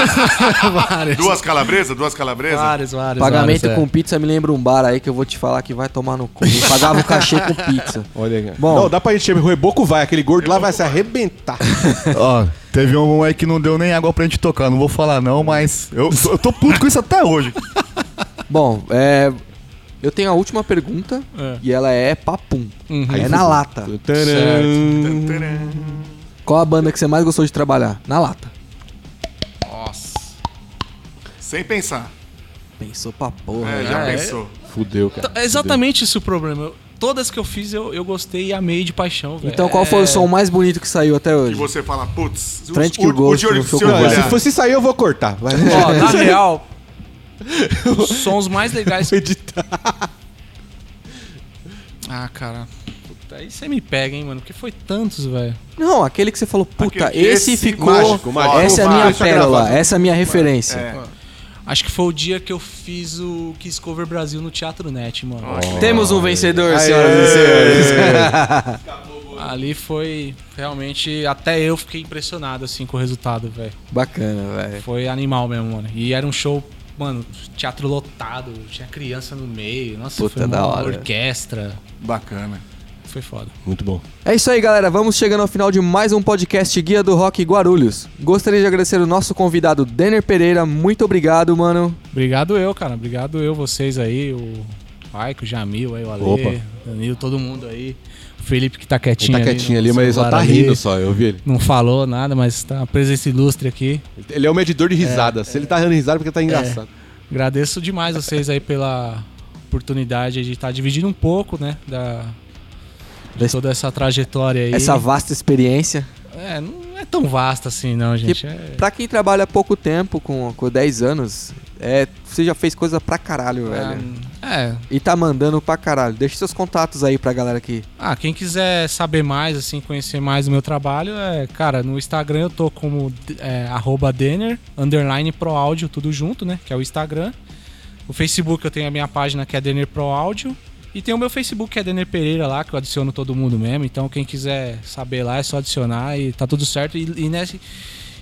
Duas calabresas? Duas calabresas? Várias, várias. Pagamento várias, com é. pizza me lembra um bar aí que eu vou te falar que vai tomar no cu. Eu Pagava o cachê com pizza. Olha aí. Bom. Não, dá pra gente chamar. O Reboco vai, aquele gordo lá vai se arrebentar. Ó, teve um aí que não deu nem água pra gente tocar. Não vou falar não, mas eu, eu tô puto com isso até hoje. Bom, é. Eu tenho a última pergunta É. e ela é papum. Uhum. É na lata. Tcharam. Qual a banda que você mais gostou de trabalhar? Na lata. Nossa. Sem pensar. Pensou pra porra. É, né? já é. pensou. Fudeu, cara. É exatamente esse o problema. Eu- todas que eu fiz eu, eu gostei e amei de paixão, velho. Então qual foi É- o som mais bonito que saiu até E hoje? você fala, putz, o, Frente que o, o não se eu. Se fosse sair, eu vou cortar. Vai. Ó, na real, os sons mais legais. editar. Ah, cara. Puta, aí você me pega, hein, mano? Porque foi tantos, velho. Não, aquele que você falou, puta, Aquele- esse, esse ficou. mágico, mágico. Essa é a minha Deixa pérola, essa é a minha referência. É. Acho que foi o dia que eu fiz o Kiss Cover Brasil no Teatro Net, mano. Temos um vencedor, Aê. senhoras e senhores. Ali foi realmente. Até eu fiquei impressionado, assim, com o resultado, velho. Bacana, velho. Foi animal mesmo, mano. E era um show, mano, teatro lotado, tinha criança no meio. Nossa, Puta, foi uma da hora. orquestra. Bacana. Foi foda. Muito bom. É isso aí, galera. Vamos chegando ao final de mais um podcast Guia do Rock Guarulhos. Gostaria de agradecer o nosso convidado Denner Pereira. Muito obrigado, mano. Obrigado eu, cara. Obrigado eu, vocês aí, o Maico, o Jamil, aí, o Ale, Opa. Danilo, todo mundo aí. O Felipe que tá Ele quietinho tá ali. quietinho no ali, mas ele só tá ali. rindo só, eu vi ele. Não falou nada, mas tá uma presença ilustre aqui. Ele é o medidor de risadas. Se ele tá dando risada, é porque tá engraçado. Agradeço demais vocês aí pela oportunidade de estar dividindo um pouco, né, da de toda essa trajetória aí. Essa vasta experiência. É, não é tão vasta assim, não, gente. É... Pra quem trabalha há pouco tempo, com, com 10 anos, É, você já fez coisa pra caralho, velho. É. E tá mandando pra caralho. Deixa seus contatos aí pra galera aqui. Ah, quem quiser saber mais, assim, conhecer mais do meu trabalho, é, cara, no Instagram eu tô como é, arroba Denner, underline Pro Áudio, tudo junto, né? Que é o Instagram. O Facebook eu tenho a minha página que é Denner Pro Áudio. E tem o meu Facebook que é Denner Pereira lá, que eu adiciono todo mundo mesmo. Então quem quiser saber lá é só adicionar e tá tudo certo. E, e, nesse,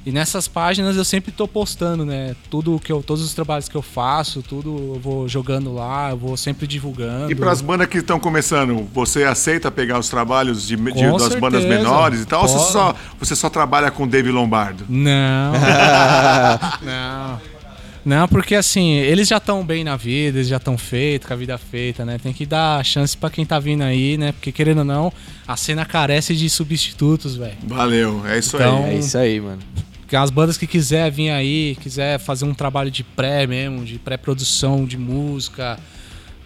e nessas páginas eu sempre tô postando, né? Tudo que eu, todos os trabalhos que eu faço, tudo eu vou jogando lá, eu vou sempre divulgando. E para as bandas que estão começando, você aceita pegar os trabalhos de, de- das bandas certeza. menores e tal? Ou você só, você só trabalha com Dave Lombardo? Não. não. Não, porque assim, eles já estão bem na vida, eles já estão feitos, com a vida feita, né? Tem que dar chance pra quem tá vindo aí, né? Porque querendo ou não, a cena carece de substitutos, velho. Valeu, é isso Então- aí. É isso aí, mano. Porque as bandas que quiser vir aí, quiser fazer um trabalho de pré mesmo, de pré-produção de música,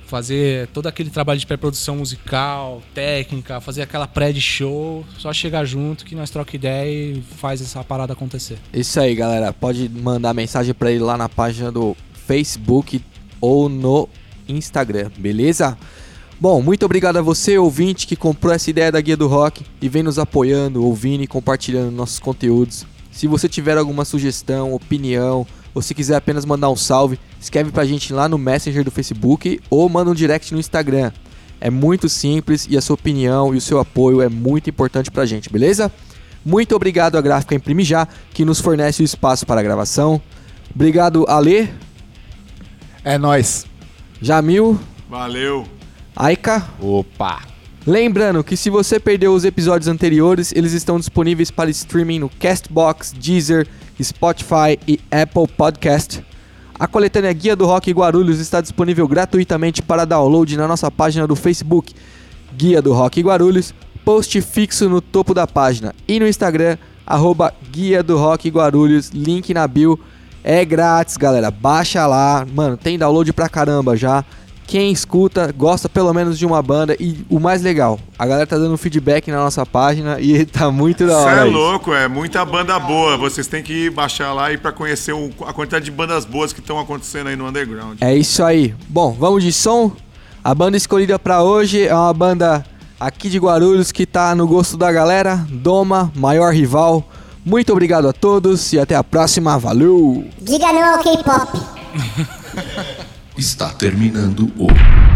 fazer todo aquele trabalho de pré-produção musical, técnica, fazer aquela pré de show, só chegar junto que nós troca ideia e faz essa parada acontecer. Isso aí, galera. Pode mandar mensagem pra ele lá na página do Facebook ou no Instagram, beleza? Bom, muito obrigado a você, ouvinte, que comprou essa ideia da Guia do Rock e vem nos apoiando, ouvindo e compartilhando nossos conteúdos. Se você tiver alguma sugestão, opinião, ou se quiser apenas mandar um salve, escreve pra gente lá no Messenger do Facebook ou manda um direct no Instagram. É muito simples e a sua opinião e o seu apoio é muito importante pra gente, beleza? Muito obrigado à Gráfica Imprime Já, que nos fornece o espaço para a gravação. Obrigado, Ale, É nóis. Jamil, Valeu. Aika. Opa! Lembrando que se você perdeu os episódios anteriores, eles estão disponíveis para streaming no Castbox, Deezer, Spotify e Apple Podcast. A coletânea Guia do Rock Guarulhos está disponível gratuitamente para download na nossa página do Facebook, Guia do Rock Guarulhos, post fixo no topo da página e no Instagram, arroba Guia do Rock Guarulhos, link na bio. É grátis, galera. Baixa lá. Mano, tem download pra caramba já. Quem escuta, gosta pelo menos de uma banda. E o mais legal, a galera tá dando feedback na nossa página e tá muito da Você hora. é isso. louco, é muita banda boa. Vocês têm que baixar lá e para conhecer o- a quantidade de bandas boas que estão acontecendo aí no underground. É isso aí. Bom, vamos de som. A banda escolhida pra hoje é uma banda aqui de Guarulhos que tá no gosto da galera. Doma, maior rival. Muito obrigado a todos e até a próxima. Valeu! Diga não ao K-pop. Está terminando o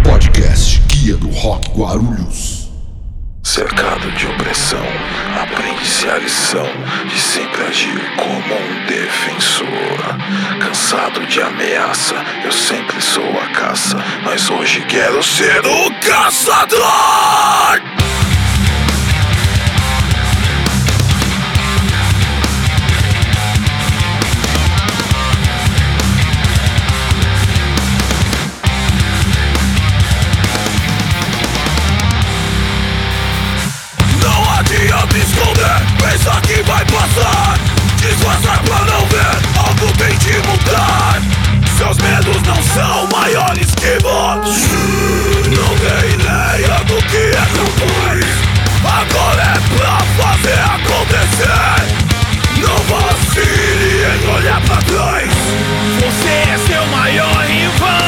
podcast Guia do Rock Guarulhos. Cercado de opressão, aprende-se a lição de sempre agir como um defensor. Cansado de ameaça, eu sempre sou a caça, mas hoje quero ser o caçador! Que vai passar. Disfarçar pra não ver, algo tem de mudar. Seus medos não são maiores que votos Não tem ideia do que é capaz. Agora é pra fazer acontecer. Não vacile em olhar pra trás. Você é seu maior rival